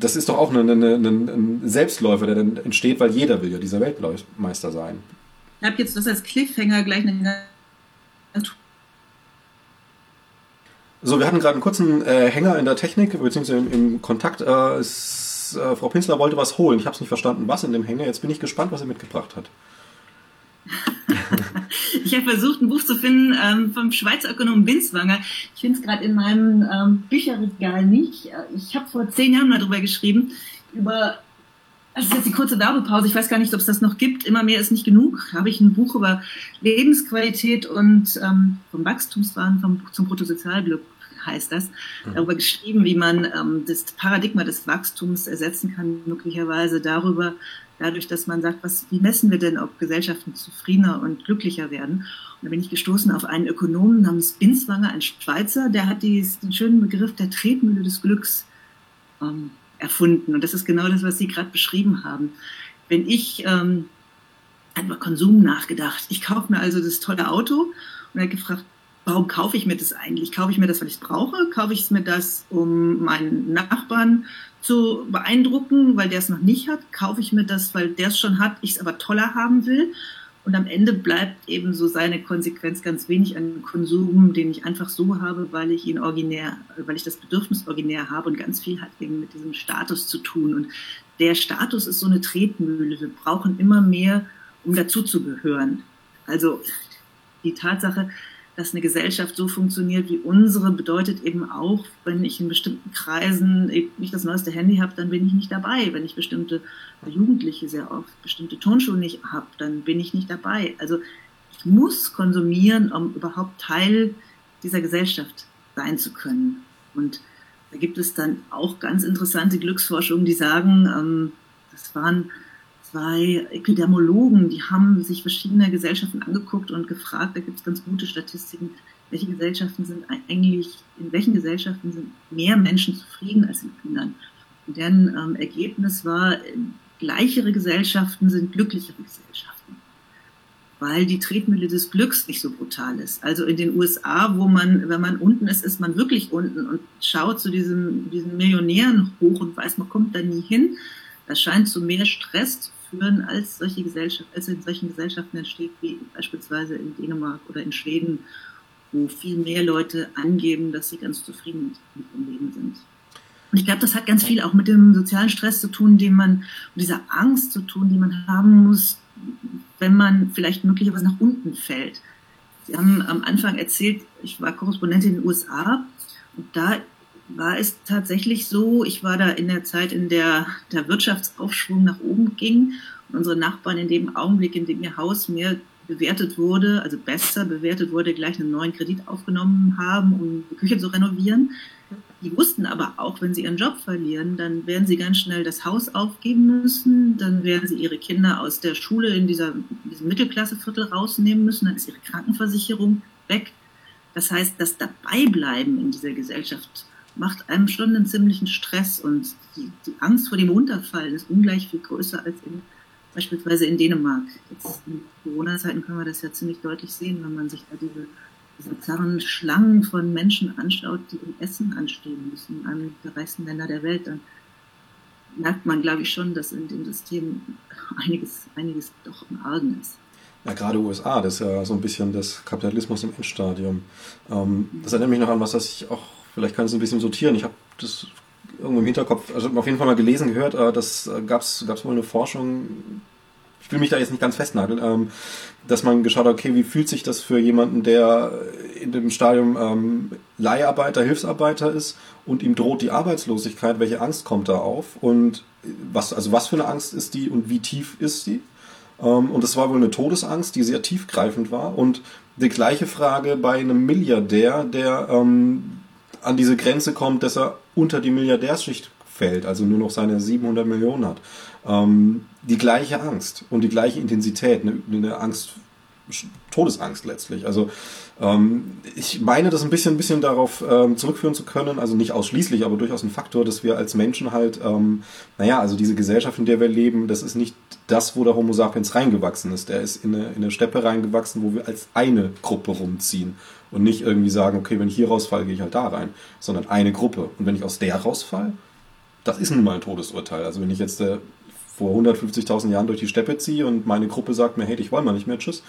das ist doch auch ein, ein, ein Selbstläufer, der dann entsteht, weil jeder will ja dieser Weltmeister sein. Ich habe jetzt das als Cliffhanger gleich eine so, wir hatten gerade einen kurzen äh, Hänger in der Technik, beziehungsweise im, im Kontakt. Äh, ist, äh, Frau Pinsler wollte was holen. Ich habe es nicht verstanden, was in dem Hänger. Jetzt bin ich gespannt, was er mitgebracht hat. Ich habe versucht, ein Buch zu finden ähm, vom Schweizer Ökonom Binswanger. Ich finde es gerade in meinem ähm, Bücherregal nicht. Ich habe vor zehn Jahren mal darüber geschrieben, über das ist jetzt die kurze Werbepause. Ich weiß gar nicht, ob es das noch gibt. Immer mehr ist nicht genug. Habe ich ein Buch über Lebensqualität und ähm, vom Wachstumswahn vom, zum Bruttosozialglück heißt das, mhm. darüber geschrieben, wie man ähm, das Paradigma des Wachstums ersetzen kann, möglicherweise darüber, dadurch, dass man sagt, was, wie messen wir denn, ob Gesellschaften zufriedener und glücklicher werden? Und da bin ich gestoßen auf einen Ökonomen namens Binswanger, ein Schweizer, der hat dies, den schönen Begriff der Tretmühle des Glücks ähm, erfunden. Und das ist genau das, was Sie gerade beschrieben haben. Wenn ich ähm, über Konsum nachgedacht, ich kaufe mir also das tolle Auto und er hat gefragt, warum kaufe ich mir das eigentlich? Kaufe ich mir das, weil ich es brauche? Kaufe ich mir das, um meinen Nachbarn zu beeindrucken, weil der es noch nicht hat? Kaufe ich mir das, weil der es schon hat, ich es aber toller haben will? Und am Ende bleibt eben so seine Konsequenz ganz wenig an Konsum, den ich einfach so habe, weil ich ihn originär, weil ich das Bedürfnis originär habe und ganz viel hat eben mit diesem Status zu tun. Und der Status ist so eine Tretmühle. Wir brauchen immer mehr, um dazuzugehören. Also die Tatsache, dass eine Gesellschaft so funktioniert wie unsere, bedeutet eben auch, wenn ich in bestimmten Kreisen nicht das neueste Handy habe, dann bin ich nicht dabei. Wenn ich bestimmte Jugendliche sehr oft bestimmte Tonschuhe nicht habe, dann bin ich nicht dabei. Also ich muss konsumieren, um überhaupt Teil dieser Gesellschaft sein zu können. Und da gibt es dann auch ganz interessante Glücksforschungen, die sagen, ähm, das waren zwei Epidemiologen, die haben sich verschiedene Gesellschaften angeguckt und gefragt, da gibt es ganz gute Statistiken, welche Gesellschaften sind eigentlich, in welchen Gesellschaften sind mehr Menschen zufrieden als in anderen. Und deren ähm, Ergebnis war, gleichere Gesellschaften sind glücklichere Gesellschaften, weil die Tretmühle des Glücks nicht so brutal ist. Also in den USA, wo man, wenn man unten ist, ist man wirklich unten und schaut zu diesen, diesen Millionären hoch und weiß, man kommt da nie hin. Das scheint zu mehr Stress zu führen, als solche Gesellschaft, als in solchen Gesellschaften entsteht, wie beispielsweise in Dänemark oder in Schweden, wo viel mehr Leute angeben, dass sie ganz zufrieden mit ihrem Leben sind. Und ich glaube, das hat ganz viel auch mit dem sozialen Stress zu tun, den man, und dieser Angst zu tun, die man haben muss, wenn man vielleicht möglicherweise nach unten fällt. Sie haben am Anfang erzählt, ich war Korrespondentin in den USA und da war es tatsächlich so, ich war da in der Zeit, in der der Wirtschaftsaufschwung nach oben ging und unsere Nachbarn in dem Augenblick, in dem ihr Haus mehr bewertet wurde, also besser bewertet wurde, gleich einen neuen Kredit aufgenommen haben, um die Küche zu renovieren. Die wussten aber auch, wenn sie ihren Job verlieren, dann werden sie ganz schnell das Haus aufgeben müssen, dann werden sie ihre Kinder aus der Schule in, dieser, in diesem Mittelklasseviertel rausnehmen müssen, dann ist ihre Krankenversicherung weg. Das heißt, das Dabeibleiben in dieser Gesellschaft macht einem schon einen ziemlichen Stress und die, die Angst vor dem Runterfallen ist ungleich viel größer als in, beispielsweise in Dänemark. Jetzt in Corona-Zeiten können wir das ja ziemlich deutlich sehen, wenn man sich da diese, diese zarren Schlangen von Menschen anschaut, die im Essen anstehen müssen, in einem der reichsten Länder der Welt, dann merkt man, glaube ich, schon, dass in dem System einiges, einiges doch im Argen ist. Ja, gerade USA, das ist ja so ein bisschen das Kapitalismus im Endstadium. Ähm, das erinnert mich noch an was, das ich auch Vielleicht kann es ein bisschen sortieren. Ich habe das irgendwo im Hinterkopf, also auf jeden Fall mal gelesen, gehört, äh, das äh, gab es wohl eine Forschung, ich will mich da jetzt nicht ganz festnageln, ähm, dass man geschaut hat, okay, wie fühlt sich das für jemanden, der in dem Stadium ähm, Leiharbeiter, Hilfsarbeiter ist und ihm droht die Arbeitslosigkeit, welche Angst kommt da auf? Und was, also was für eine Angst ist die und wie tief ist die? Ähm, und das war wohl eine Todesangst, die sehr tiefgreifend war. Und die gleiche Frage bei einem Milliardär, der an diese Grenze kommt, dass er unter die Milliardärsschicht fällt, also nur noch seine 700 Millionen hat. Ähm, die gleiche Angst und die gleiche Intensität, eine, eine Angst Todesangst letztlich. Also ähm, ich meine, das ein bisschen, ein bisschen darauf ähm, zurückführen zu können, also nicht ausschließlich, aber durchaus ein Faktor, dass wir als Menschen halt, ähm, naja, also diese Gesellschaft, in der wir leben, das ist nicht das, wo der Homo sapiens reingewachsen ist. Der ist in eine, in eine Steppe reingewachsen, wo wir als eine Gruppe rumziehen und nicht irgendwie sagen, okay, wenn ich hier rausfalle, gehe ich halt da rein, sondern eine Gruppe. Und wenn ich aus der rausfalle, das ist nun mal ein Todesurteil. Also wenn ich jetzt äh, vor 150.000 Jahren durch die Steppe ziehe und meine Gruppe sagt mir, hey, ich wollte mal nicht mehr, tschüss,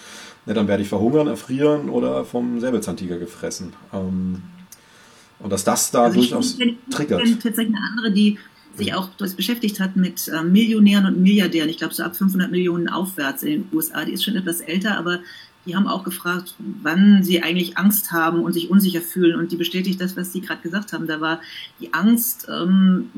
ja, dann werde ich verhungern, erfrieren oder vom Säbelzahntiger gefressen. Ähm, und dass das da also durchaus ich, triggert. Ich kenne tatsächlich eine andere, die sich auch beschäftigt hat mit äh, Millionären und Milliardären. Ich glaube, so ab 500 Millionen aufwärts in den USA. Die ist schon etwas älter, aber die haben auch gefragt, wann sie eigentlich Angst haben und sich unsicher fühlen. Und die bestätigt das, was Sie gerade gesagt haben. Da war die Angst, ähm,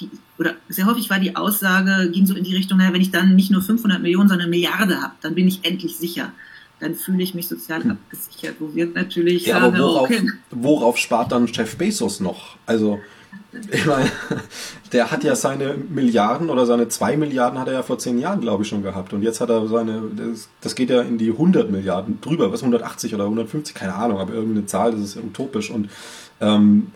die, oder sehr häufig war die Aussage, ging so in die Richtung, naja, wenn ich dann nicht nur 500 Millionen, sondern eine Milliarde habe, dann bin ich endlich sicher. Dann fühle ich mich sozial hm. abgesichert, wo wir natürlich ja, sagen, aber worauf, okay. worauf spart dann Jeff Bezos noch? Also ich meine, der hat ja seine Milliarden oder seine zwei Milliarden hat er ja vor zehn Jahren, glaube ich, schon gehabt. Und jetzt hat er seine, das, das geht ja in die 100 Milliarden drüber, was 180 oder 150, keine Ahnung, aber irgendeine Zahl, das ist utopisch. Und ähm,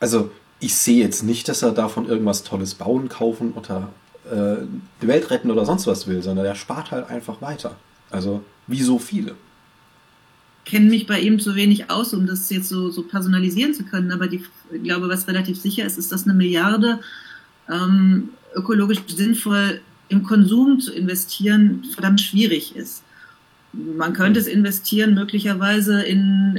also ich sehe jetzt nicht, dass er davon irgendwas Tolles bauen, kaufen oder äh, die Welt retten oder sonst was will, sondern er spart halt einfach weiter. Also wie so viele kenne mich bei ihm zu wenig aus, um das jetzt so, so personalisieren zu können. Aber die, ich glaube, was relativ sicher ist, ist, dass eine Milliarde ähm, ökologisch sinnvoll im Konsum zu investieren verdammt schwierig ist. Man könnte es investieren möglicherweise in,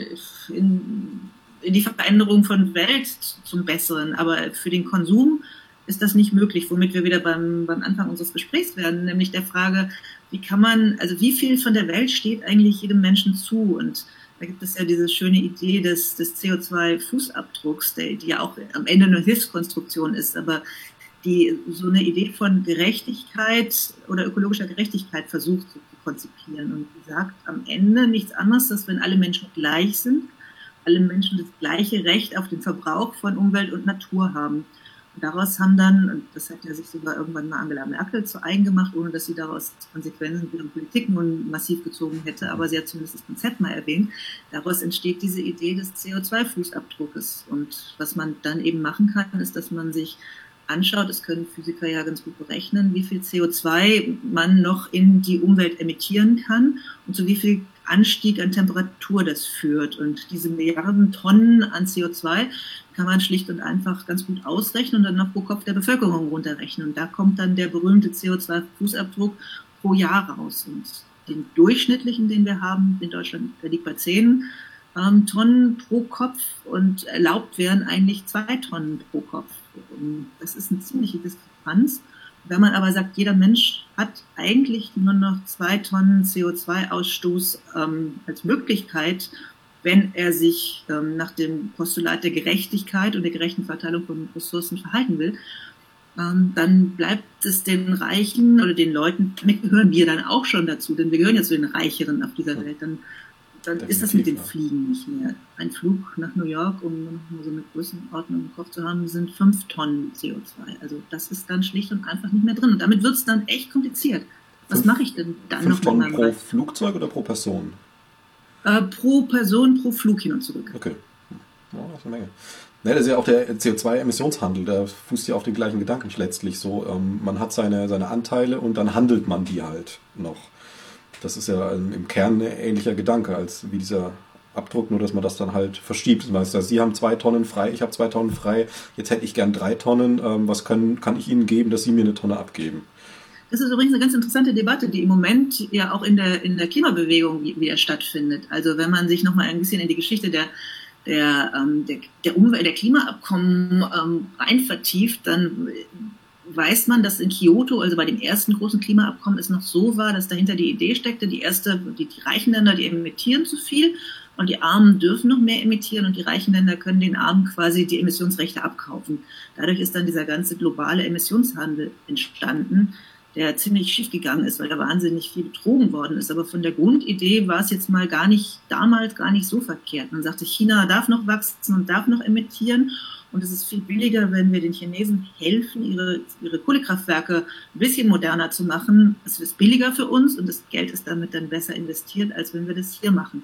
in, in die Veränderung von Welt zum Besseren, aber für den Konsum ist das nicht möglich, womit wir wieder beim, beim Anfang unseres Gesprächs werden, nämlich der Frage, wie kann man, also wie viel von der Welt steht eigentlich jedem Menschen zu? Und da gibt es ja diese schöne Idee des, des CO2-Fußabdrucks, die ja auch am Ende eine Hilfskonstruktion ist, aber die so eine Idee von Gerechtigkeit oder ökologischer Gerechtigkeit versucht zu konzipieren und sagt am Ende nichts anderes, dass wenn alle Menschen gleich sind, alle Menschen das gleiche Recht auf den Verbrauch von Umwelt und Natur haben daraus haben dann, das hat ja sich sogar irgendwann mal Angela Merkel zu eigen gemacht, ohne dass sie daraus Konsequenzen für ihre Politik nun massiv gezogen hätte, aber sie hat zumindest das Konzept mal erwähnt. Daraus entsteht diese Idee des CO2-Fußabdruckes. Und was man dann eben machen kann, ist, dass man sich anschaut, das können Physiker ja ganz gut berechnen, wie viel CO2 man noch in die Umwelt emittieren kann und zu wie viel Anstieg an Temperatur das führt. Und diese Milliarden Tonnen an CO2 kann man schlicht und einfach ganz gut ausrechnen und dann noch pro Kopf der Bevölkerung runterrechnen. Und da kommt dann der berühmte CO2-Fußabdruck pro Jahr raus. Und den durchschnittlichen, den wir haben in Deutschland, der liegt bei 10 ähm, Tonnen pro Kopf und erlaubt wären eigentlich zwei Tonnen pro Kopf. Und das ist eine ziemliche Diskrepanz. Wenn man aber sagt, jeder Mensch hat eigentlich nur noch zwei Tonnen CO2-Ausstoß ähm, als Möglichkeit, wenn er sich ähm, nach dem Postulat der Gerechtigkeit und der gerechten Verteilung von Ressourcen verhalten will, ähm, dann bleibt es den Reichen oder den Leuten, damit gehören wir dann auch schon dazu, denn wir gehören ja zu den Reicheren auf dieser Welt, dann dann Definitiv, ist das mit dem Fliegen nicht mehr. Ein Flug nach New York, um nur so eine Größenordnung im Kopf zu haben, sind fünf Tonnen CO2. Also das ist dann schlicht und einfach nicht mehr drin. Und damit wird es dann echt kompliziert. Was mache ich denn dann fünf noch Tonnen pro Reis? Flugzeug oder pro Person? Äh, pro Person, pro Flug hin und zurück. Okay. Ja, das ist eine Menge. Ne, das ist ja auch der CO2-Emissionshandel, der fußt ja auf den gleichen Gedanken letztlich so. Ähm, man hat seine, seine Anteile und dann handelt man die halt noch. Das ist ja im Kern ein ähnlicher Gedanke als wie dieser Abdruck, nur dass man das dann halt verschiebt. Das heißt, Sie haben zwei Tonnen frei, ich habe zwei Tonnen frei, jetzt hätte ich gern drei Tonnen. Ähm, was können, kann ich Ihnen geben, dass Sie mir eine Tonne abgeben? Das ist übrigens eine ganz interessante Debatte, die im Moment ja auch in der, in der Klimabewegung wieder stattfindet. Also wenn man sich nochmal ein bisschen in die Geschichte der, der, ähm, der, der Umwelt, der Klimaabkommen ähm, rein vertieft, dann weiß man, dass in Kyoto, also bei dem ersten großen Klimaabkommen, es noch so war, dass dahinter die Idee steckte, die erste, die, die reichen Länder, die emittieren zu viel und die Armen dürfen noch mehr emittieren und die reichen Länder können den Armen quasi die Emissionsrechte abkaufen. Dadurch ist dann dieser ganze globale Emissionshandel entstanden, der ziemlich schief gegangen ist, weil da wahnsinnig viel betrogen worden ist. Aber von der Grundidee war es jetzt mal gar nicht, damals gar nicht so verkehrt. Man sagte, China darf noch wachsen und darf noch emittieren Und es ist viel billiger, wenn wir den Chinesen helfen, ihre, ihre Kohlekraftwerke ein bisschen moderner zu machen. Es ist billiger für uns und das Geld ist damit dann besser investiert, als wenn wir das hier machen.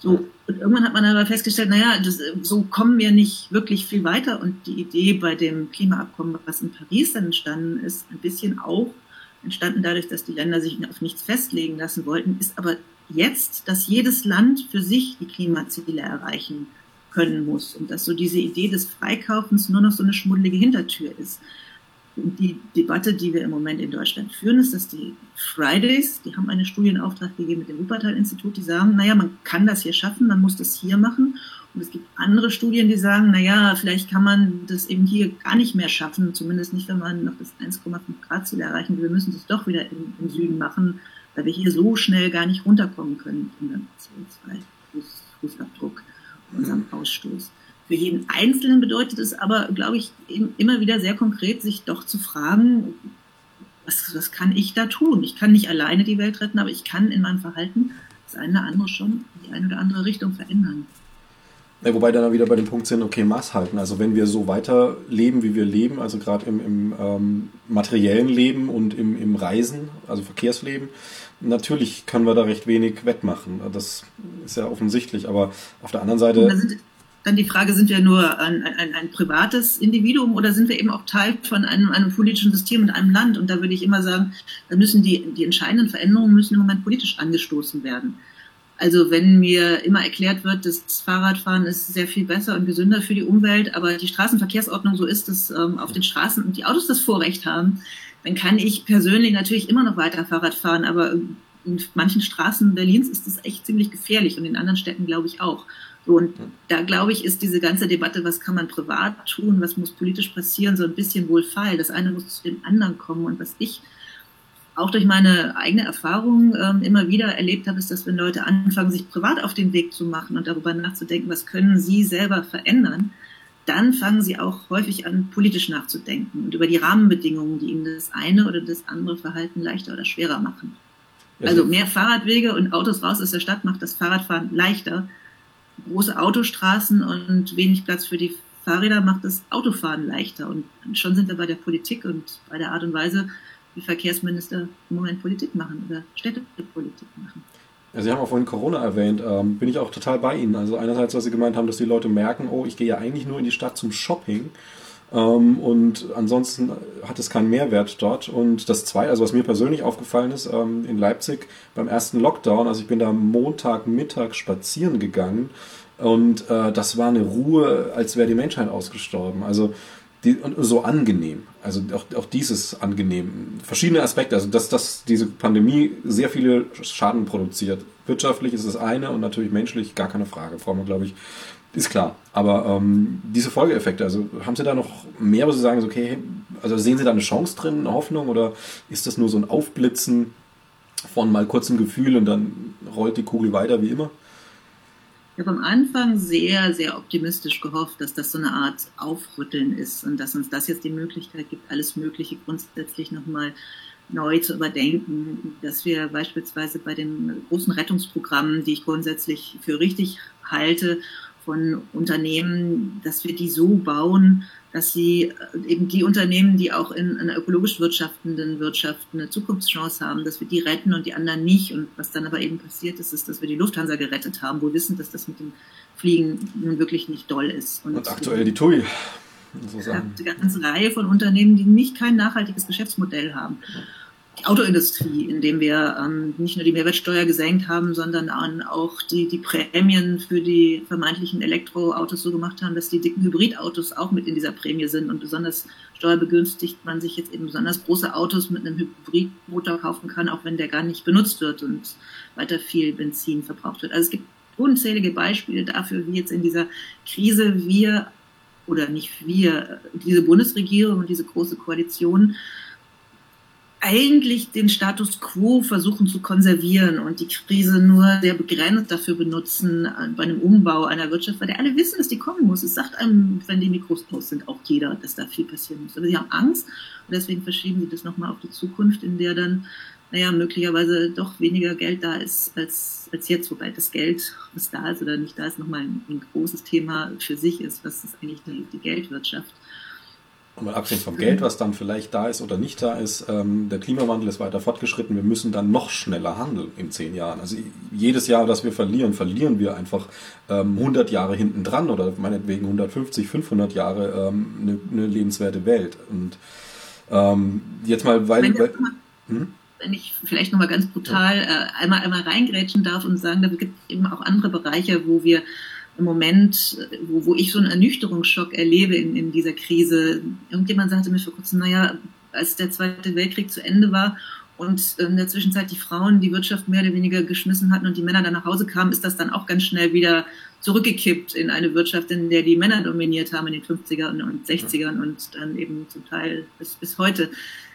So, und irgendwann hat man aber festgestellt, naja, das, so kommen wir nicht wirklich viel weiter. Und die Idee bei dem Klimaabkommen, was in Paris dann entstanden ist, ein bisschen auch entstanden dadurch, dass die Länder sich auf nichts festlegen lassen wollten, ist aber jetzt, dass jedes Land für sich die Klimaziele erreichen können muss und dass so diese Idee des Freikaufens nur noch so eine schmuddelige Hintertür ist. Und die Debatte, die wir im Moment in Deutschland führen, ist, dass die Fridays, die haben eine Studie in Auftrag gegeben mit dem Wuppertal-Institut, die sagen, naja, man kann das hier schaffen, man muss das hier machen. Und es gibt andere Studien, die sagen, naja, vielleicht kann man das eben hier gar nicht mehr schaffen, zumindest nicht, wenn man noch das 1,5 Grad Ziel erreichen will. Wir müssen das doch wieder im, im Süden machen, weil wir hier so schnell gar nicht runterkommen können mit unserem CO2-Fußabdruck, unserem Ausstoß. Für jeden Einzelnen bedeutet es aber, glaube ich, immer wieder sehr konkret, sich doch zu fragen, was, was kann ich da tun? Ich kann nicht alleine die Welt retten, aber ich kann in meinem Verhalten das eine oder andere schon in die eine oder andere Richtung verändern. Ja, wobei dann wieder bei dem Punkt sind, okay, Maß halten. Also wenn wir so weiter leben, wie wir leben, also gerade im, im ähm, materiellen Leben und im, im Reisen, also Verkehrsleben, natürlich können wir da recht wenig wettmachen. Das ist ja offensichtlich. Aber auf der anderen Seite dann die Frage, sind wir nur ein, ein, ein, privates Individuum oder sind wir eben auch Teil von einem, einem politischen System und einem Land? Und da würde ich immer sagen, da müssen die, die entscheidenden Veränderungen müssen im Moment politisch angestoßen werden. Also wenn mir immer erklärt wird, das Fahrradfahren ist sehr viel besser und gesünder für die Umwelt, aber die Straßenverkehrsordnung so ist, dass ähm, auf den Straßen und die Autos das Vorrecht haben, dann kann ich persönlich natürlich immer noch weiter Fahrrad fahren, aber in manchen Straßen Berlins ist das echt ziemlich gefährlich und in anderen Städten glaube ich auch. Und da glaube ich, ist diese ganze Debatte, was kann man privat tun, was muss politisch passieren, so ein bisschen wohlfeil. Das eine muss zu dem anderen kommen. Und was ich auch durch meine eigene Erfahrung ähm, immer wieder erlebt habe, ist, dass wenn Leute anfangen, sich privat auf den Weg zu machen und darüber nachzudenken, was können sie selber verändern, dann fangen sie auch häufig an, politisch nachzudenken und über die Rahmenbedingungen, die ihnen das eine oder das andere Verhalten leichter oder schwerer machen. Also mehr Fahrradwege und Autos raus aus der Stadt macht das Fahrradfahren leichter große Autostraßen und wenig Platz für die Fahrräder macht das Autofahren leichter. Und schon sind wir bei der Politik und bei der Art und Weise, wie Verkehrsminister im Moment Politik machen oder Städtepolitik machen. Sie haben auch vorhin Corona erwähnt, ähm, bin ich auch total bei Ihnen. Also einerseits, was Sie gemeint haben, dass die Leute merken, oh, ich gehe ja eigentlich nur in die Stadt zum Shopping ähm, und ansonsten hat es keinen Mehrwert dort. Und das zweite, also was mir persönlich aufgefallen ist, ähm, in Leipzig beim ersten Lockdown, also ich bin da Montagmittag spazieren gegangen und äh, das war eine Ruhe, als wäre die Menschheit ausgestorben. Also die, so angenehm. Also auch, auch dieses angenehm. Verschiedene Aspekte. Also dass, dass diese Pandemie sehr viele Schaden produziert. Wirtschaftlich ist das eine und natürlich menschlich gar keine Frage. Brauchen wir, glaube ich, ist klar. Aber ähm, diese Folgeeffekte, also haben Sie da noch mehr, wo Sie sagen, okay, also sehen Sie da eine Chance drin, eine Hoffnung oder ist das nur so ein Aufblitzen von mal kurzem Gefühl und dann rollt die Kugel weiter wie immer? Ich habe am Anfang sehr, sehr optimistisch gehofft, dass das so eine Art Aufrütteln ist und dass uns das jetzt die Möglichkeit gibt, alles Mögliche grundsätzlich nochmal neu zu überdenken, dass wir beispielsweise bei den großen Rettungsprogrammen, die ich grundsätzlich für richtig halte von Unternehmen, dass wir die so bauen, dass sie äh, eben die Unternehmen, die auch in einer ökologisch wirtschaftenden Wirtschaft eine Zukunftschance haben, dass wir die retten und die anderen nicht. Und was dann aber eben passiert ist, ist, dass wir die Lufthansa gerettet haben, wo wir wissen, dass das mit dem Fliegen nun wirklich nicht doll ist. Und, und aktuell die TUI. So eine ganze Reihe von Unternehmen, die nicht kein nachhaltiges Geschäftsmodell haben. Ja die Autoindustrie, indem wir ähm, nicht nur die Mehrwertsteuer gesenkt haben, sondern auch die, die Prämien für die vermeintlichen Elektroautos so gemacht haben, dass die dicken Hybridautos auch mit in dieser Prämie sind und besonders steuerbegünstigt man sich jetzt eben besonders große Autos mit einem Hybridmotor kaufen kann, auch wenn der gar nicht benutzt wird und weiter viel Benzin verbraucht wird. Also es gibt unzählige Beispiele dafür, wie jetzt in dieser Krise wir oder nicht wir, diese Bundesregierung und diese große Koalition eigentlich den Status quo versuchen zu konservieren und die Krise nur sehr begrenzt dafür benutzen äh, bei einem Umbau einer Wirtschaft, weil die alle wissen, dass die kommen muss. Es sagt einem, wenn die Mikros aus sind, auch jeder, dass da viel passieren muss. Aber sie haben Angst und deswegen verschieben sie das nochmal auf die Zukunft, in der dann naja, möglicherweise doch weniger Geld da ist als, als jetzt, wobei das Geld, was da ist oder nicht da ist, nochmal ein, ein großes Thema für sich ist. Was ist eigentlich die, die Geldwirtschaft? Mal abgesehen vom Geld, was dann vielleicht da ist oder nicht da ist, ähm, der Klimawandel ist weiter fortgeschritten. Wir müssen dann noch schneller handeln in zehn Jahren. Also jedes Jahr, das wir verlieren, verlieren wir einfach ähm, 100 Jahre hinten dran oder meinetwegen 150, 500 Jahre ähm, eine, eine lebenswerte Welt. Und ähm, jetzt mal, weil... weil hm? wenn ich vielleicht nochmal ganz brutal äh, einmal, einmal reingrätschen darf und sagen, da gibt es eben auch andere Bereiche, wo wir im Moment, wo, wo ich so einen Ernüchterungsschock erlebe in, in dieser Krise. Irgendjemand sagte mir vor kurzem, naja, als der Zweite Weltkrieg zu Ende war und in der Zwischenzeit die Frauen die Wirtschaft mehr oder weniger geschmissen hatten und die Männer dann nach Hause kamen, ist das dann auch ganz schnell wieder zurückgekippt in eine Wirtschaft, in der die Männer dominiert haben in den 50ern und 60ern und dann eben zum Teil bis, bis heute.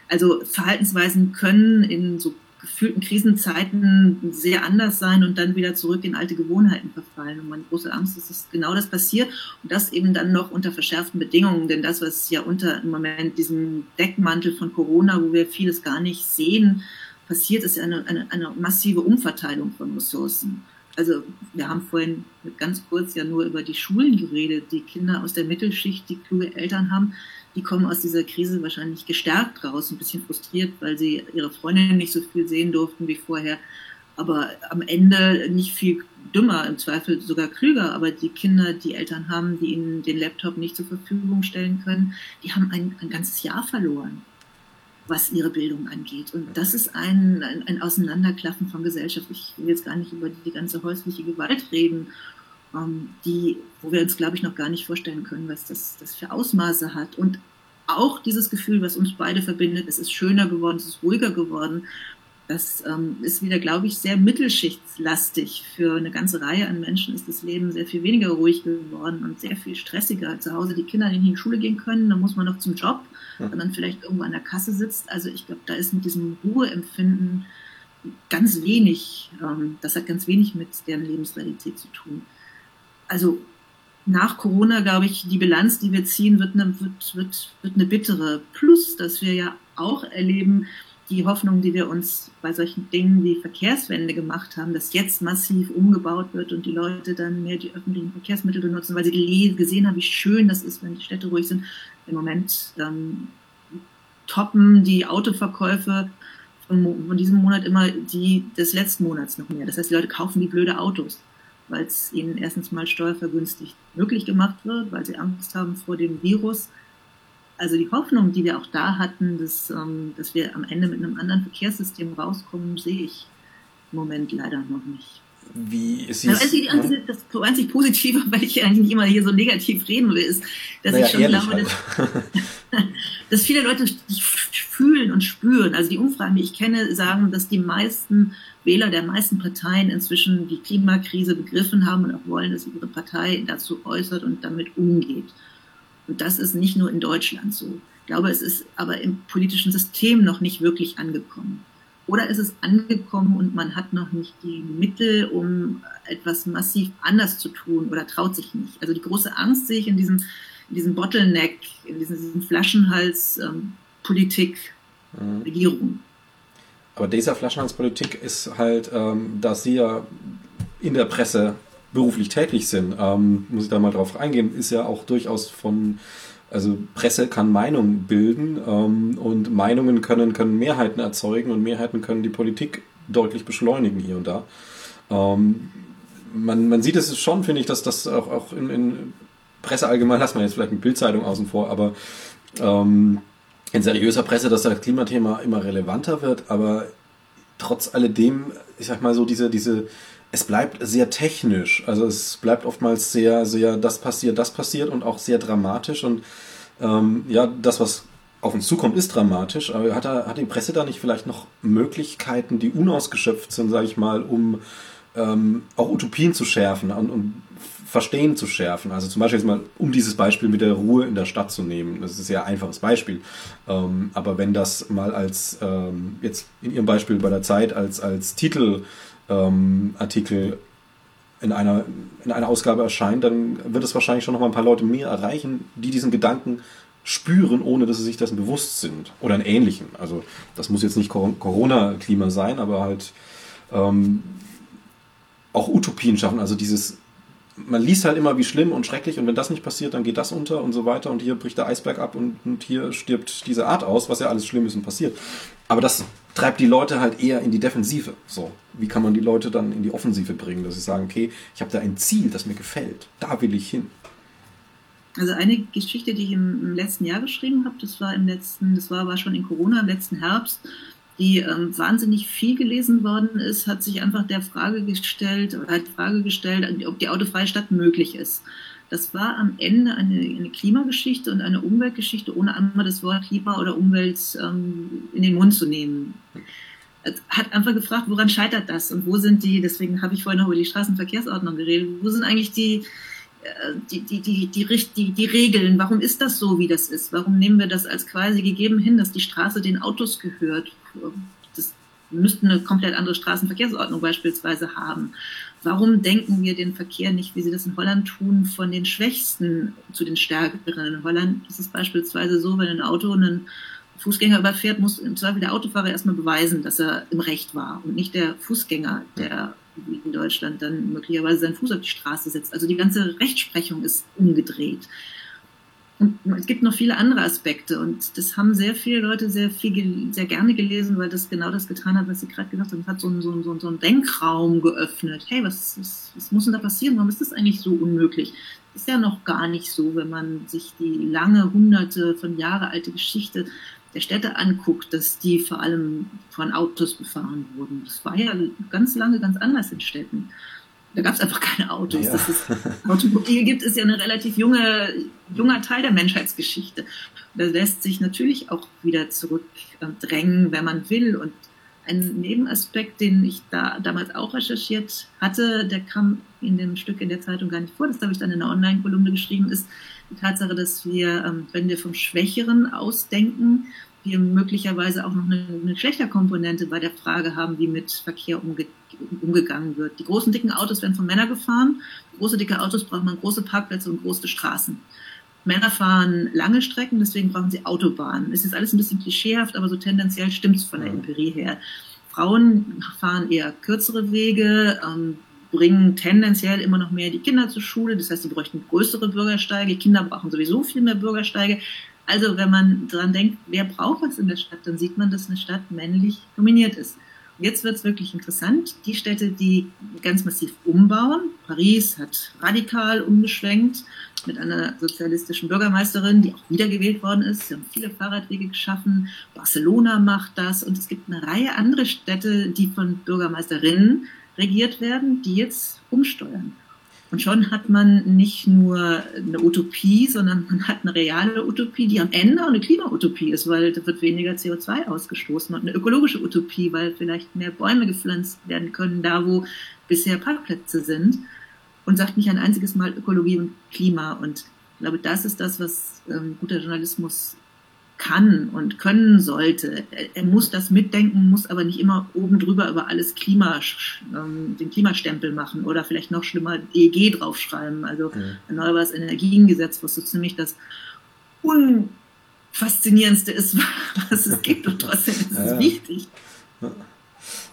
Also Verhaltensweisen können in so gefühlten Krisenzeiten sehr anders sein und dann wieder zurück in alte Gewohnheiten verfallen. Und meine große Angst ist, dass genau das passiert und das eben dann noch unter verschärften Bedingungen. Denn das, was ja unter im Moment diesem Deckmantel von Corona, wo wir vieles gar nicht sehen, passiert, ist eine, eine, eine massive Umverteilung von Ressourcen. Also wir haben vorhin ganz kurz ja nur über die Schulen geredet, die Kinder aus der Mittelschicht, die kluge Eltern haben die kommen aus dieser Krise wahrscheinlich gestärkt raus, ein bisschen frustriert, weil sie ihre Freundinnen nicht so viel sehen durften wie vorher, aber am Ende nicht viel dümmer, im Zweifel sogar klüger. Aber die Kinder, die Eltern haben, die ihnen den Laptop nicht zur Verfügung stellen können, die haben ein, ein ganzes Jahr verloren, was ihre Bildung angeht. Und das ist ein, ein, ein Auseinanderklaffen von Gesellschaft. Ich will jetzt gar nicht über die ganze häusliche Gewalt reden die, wo wir uns, glaube ich, noch gar nicht vorstellen können, was das, das für Ausmaße hat. Und auch dieses Gefühl, was uns beide verbindet, es ist schöner geworden, es ist ruhiger geworden. Das ähm, ist wieder, glaube ich, sehr mittelschichtslastig. Für eine ganze Reihe an Menschen ist das Leben sehr viel weniger ruhig geworden und sehr viel stressiger. Zu Hause die Kinder nicht in die Schule gehen können, dann muss man noch zum Job und dann vielleicht irgendwo an der Kasse sitzt. Also ich glaube, da ist mit diesem Ruheempfinden ganz wenig, ähm, das hat ganz wenig mit deren Lebensrealität zu tun also nach Corona, glaube ich, die Bilanz, die wir ziehen, wird eine, wird, wird, wird eine bittere. Plus, dass wir ja auch erleben, die Hoffnung, die wir uns bei solchen Dingen wie Verkehrswende gemacht haben, dass jetzt massiv umgebaut wird und die Leute dann mehr die öffentlichen Verkehrsmittel benutzen, weil sie gesehen haben, wie schön das ist, wenn die Städte ruhig sind. Im Moment ähm, toppen die Autoverkäufe von, von diesem Monat immer die des letzten Monats noch mehr. Das heißt, die Leute kaufen die blöde Autos weil es ihnen erstens mal steuervergünstigt möglich gemacht wird, weil sie Angst haben vor dem Virus. Also die Hoffnung, die wir auch da hatten, dass, ähm, dass wir am Ende mit einem anderen Verkehrssystem rauskommen, sehe ich im Moment leider noch nicht. Wie ist es? Das, das, das einzig Positive, weil ich eigentlich nicht immer hier so negativ reden will, ist, dass naja, ich schon glaube, halt. dass, dass viele Leute fühlen und spüren. Also die Umfragen, die ich kenne, sagen, dass die meisten Wähler der meisten Parteien inzwischen die Klimakrise begriffen haben und auch wollen, dass ihre Partei dazu äußert und damit umgeht. Und das ist nicht nur in Deutschland so. Ich glaube, es ist aber im politischen System noch nicht wirklich angekommen. Oder ist es angekommen und man hat noch nicht die Mittel, um etwas massiv anders zu tun oder traut sich nicht. Also die große Angst sehe ich in diesem, in diesem Bottleneck, in diesem, diesem Flaschenhals ähm, Politik, mhm. Regierung. Aber dieser Flaschenhalspolitik ist halt, ähm, dass Sie ja in der Presse beruflich tätig sind, ähm, muss ich da mal drauf eingehen, ist ja auch durchaus von, also Presse kann Meinung bilden ähm, und Meinungen können, können Mehrheiten erzeugen und Mehrheiten können die Politik deutlich beschleunigen hier und da. Ähm, man, man sieht es schon, finde ich, dass das auch, auch in, in Presse allgemein, lassen wir jetzt vielleicht eine Bildzeitung außen vor, aber ähm, in seriöser Presse, dass das Klimathema immer relevanter wird, aber trotz alledem, ich sag mal so, diese, diese, es bleibt sehr technisch. Also es bleibt oftmals sehr, sehr, das passiert, das passiert und auch sehr dramatisch. Und ähm, ja, das, was auf uns zukommt, ist dramatisch. Aber hat, er, hat die Presse da nicht vielleicht noch Möglichkeiten, die unausgeschöpft sind, sage ich mal, um ähm, auch Utopien zu schärfen und, und Verstehen zu schärfen. Also zum Beispiel jetzt mal, um dieses Beispiel mit der Ruhe in der Stadt zu nehmen. Das ist ein sehr einfaches Beispiel. Ähm, aber wenn das mal als, ähm, jetzt in Ihrem Beispiel bei der Zeit, als, als Titelartikel ähm, in einer, in einer Ausgabe erscheint, dann wird es wahrscheinlich schon noch mal ein paar Leute mehr erreichen, die diesen Gedanken spüren, ohne dass sie sich dessen bewusst sind. Oder in ähnlichen. Also das muss jetzt nicht Corona-Klima sein, aber halt ähm, auch Utopien schaffen. Also dieses, man liest halt immer, wie schlimm und schrecklich und wenn das nicht passiert, dann geht das unter und so weiter und hier bricht der Eisberg ab und, und hier stirbt diese Art aus, was ja alles schlimm ist und passiert. Aber das treibt die Leute halt eher in die Defensive. So, wie kann man die Leute dann in die Offensive bringen, dass sie sagen, okay, ich habe da ein Ziel, das mir gefällt, da will ich hin. Also eine Geschichte, die ich im, letzten Jahr geschrieben habe, das war im letzten, das war aber schon in Corona, im letzten Herbst, die ähm, wahnsinnig viel gelesen worden ist, hat sich einfach der Frage gestellt, hat Frage gestellt, ob die autofreie Stadt möglich ist. Das war am Ende eine, eine Klimageschichte und eine Umweltgeschichte, ohne einmal das Wort Klima oder Umwelt ähm, in den Mund zu nehmen. Hat einfach gefragt, woran scheitert das und wo sind die, deswegen habe ich vorhin noch über die Straßenverkehrsordnung geredet, wo sind eigentlich die, die, die, die, die, die, die Regeln, warum ist das so, wie das ist? Warum nehmen wir das als quasi gegeben hin, dass die Straße den Autos gehört? Das müssten eine komplett andere Straßenverkehrsordnung beispielsweise haben. Warum denken wir den Verkehr nicht, wie sie das in Holland tun, von den Schwächsten zu den Stärkeren? In Holland ist es beispielsweise so, wenn ein Auto einen Fußgänger überfährt, muss im Zweifel der Autofahrer erstmal beweisen, dass er im Recht war und nicht der Fußgänger, der wie in Deutschland dann möglicherweise seinen Fuß auf die Straße setzt. Also die ganze Rechtsprechung ist umgedreht. Und es gibt noch viele andere Aspekte und das haben sehr viele Leute sehr viel, sehr gerne gelesen, weil das genau das getan hat, was Sie gerade gesagt haben. Es hat so einen, so einen, so einen Denkraum geöffnet. Hey, was, was, was muss denn da passieren? Warum ist das eigentlich so unmöglich? ist ja noch gar nicht so, wenn man sich die lange, hunderte von Jahre alte Geschichte der Städte anguckt, dass die vor allem von Autos befahren wurden. Das war ja ganz lange ganz anders in Städten. Da gab es einfach keine Autos. Ja. Dass es Automobile gibt, ist ja ein relativ junge, junger Teil der Menschheitsgeschichte. Da lässt sich natürlich auch wieder zurückdrängen, wenn man will. Und ein Nebenaspekt, den ich da damals auch recherchiert hatte, der kam in dem Stück in der Zeitung gar nicht vor, das habe ich dann in einer Online-Kolumne geschrieben, ist die Tatsache, dass wir, ähm, wenn wir vom Schwächeren ausdenken, wir möglicherweise auch noch eine, eine Geschlechterkomponente bei der Frage haben, wie mit Verkehr umge umgegangen wird. Die großen, dicken Autos werden von Männern gefahren. Große, dicke Autos braucht man große Parkplätze und große Straßen. Männer fahren lange Strecken, deswegen brauchen sie Autobahnen. Es ist alles ein bisschen klischeehaft, aber so tendenziell stimmt es von der Empirie her. Frauen fahren eher kürzere Wege, ähm, bringen tendenziell immer noch mehr die Kinder zur Schule. Das heißt, sie bräuchten größere Bürgersteige. Kinder brauchen sowieso viel mehr Bürgersteige. Also wenn man dran denkt, wer braucht was in der Stadt, dann sieht man, dass eine Stadt männlich dominiert ist. Jetzt wird es wirklich interessant. Die Städte, die ganz massiv umbauen, Paris hat radikal umgeschwenkt mit einer sozialistischen Bürgermeisterin, die auch wiedergewählt worden ist. Sie haben viele Fahrradwege geschaffen. Barcelona macht das. Und es gibt eine Reihe andere Städte, die von Bürgermeisterinnen regiert werden, die jetzt umsteuern. Und schon hat man nicht nur eine Utopie, sondern man hat eine reale Utopie, die am Ende auch eine Klimautopie ist, weil da wird weniger CO2 ausgestoßen und eine ökologische Utopie, weil vielleicht mehr Bäume gepflanzt werden können, da wo bisher Parkplätze sind. Und sagt nicht ein einziges Mal Ökologie und Klima. Und ich glaube, das ist das, was ähm, guter Journalismus kann und können sollte. Er, muss das mitdenken, muss aber nicht immer oben drüber über alles Klima, ähm, den Klimastempel machen oder vielleicht noch schlimmer EEG draufschreiben, also mhm. Erneuerbares Energiengesetz, was so ziemlich das unfaszinierendste ist, was es gibt und trotzdem ist es ja. wichtig.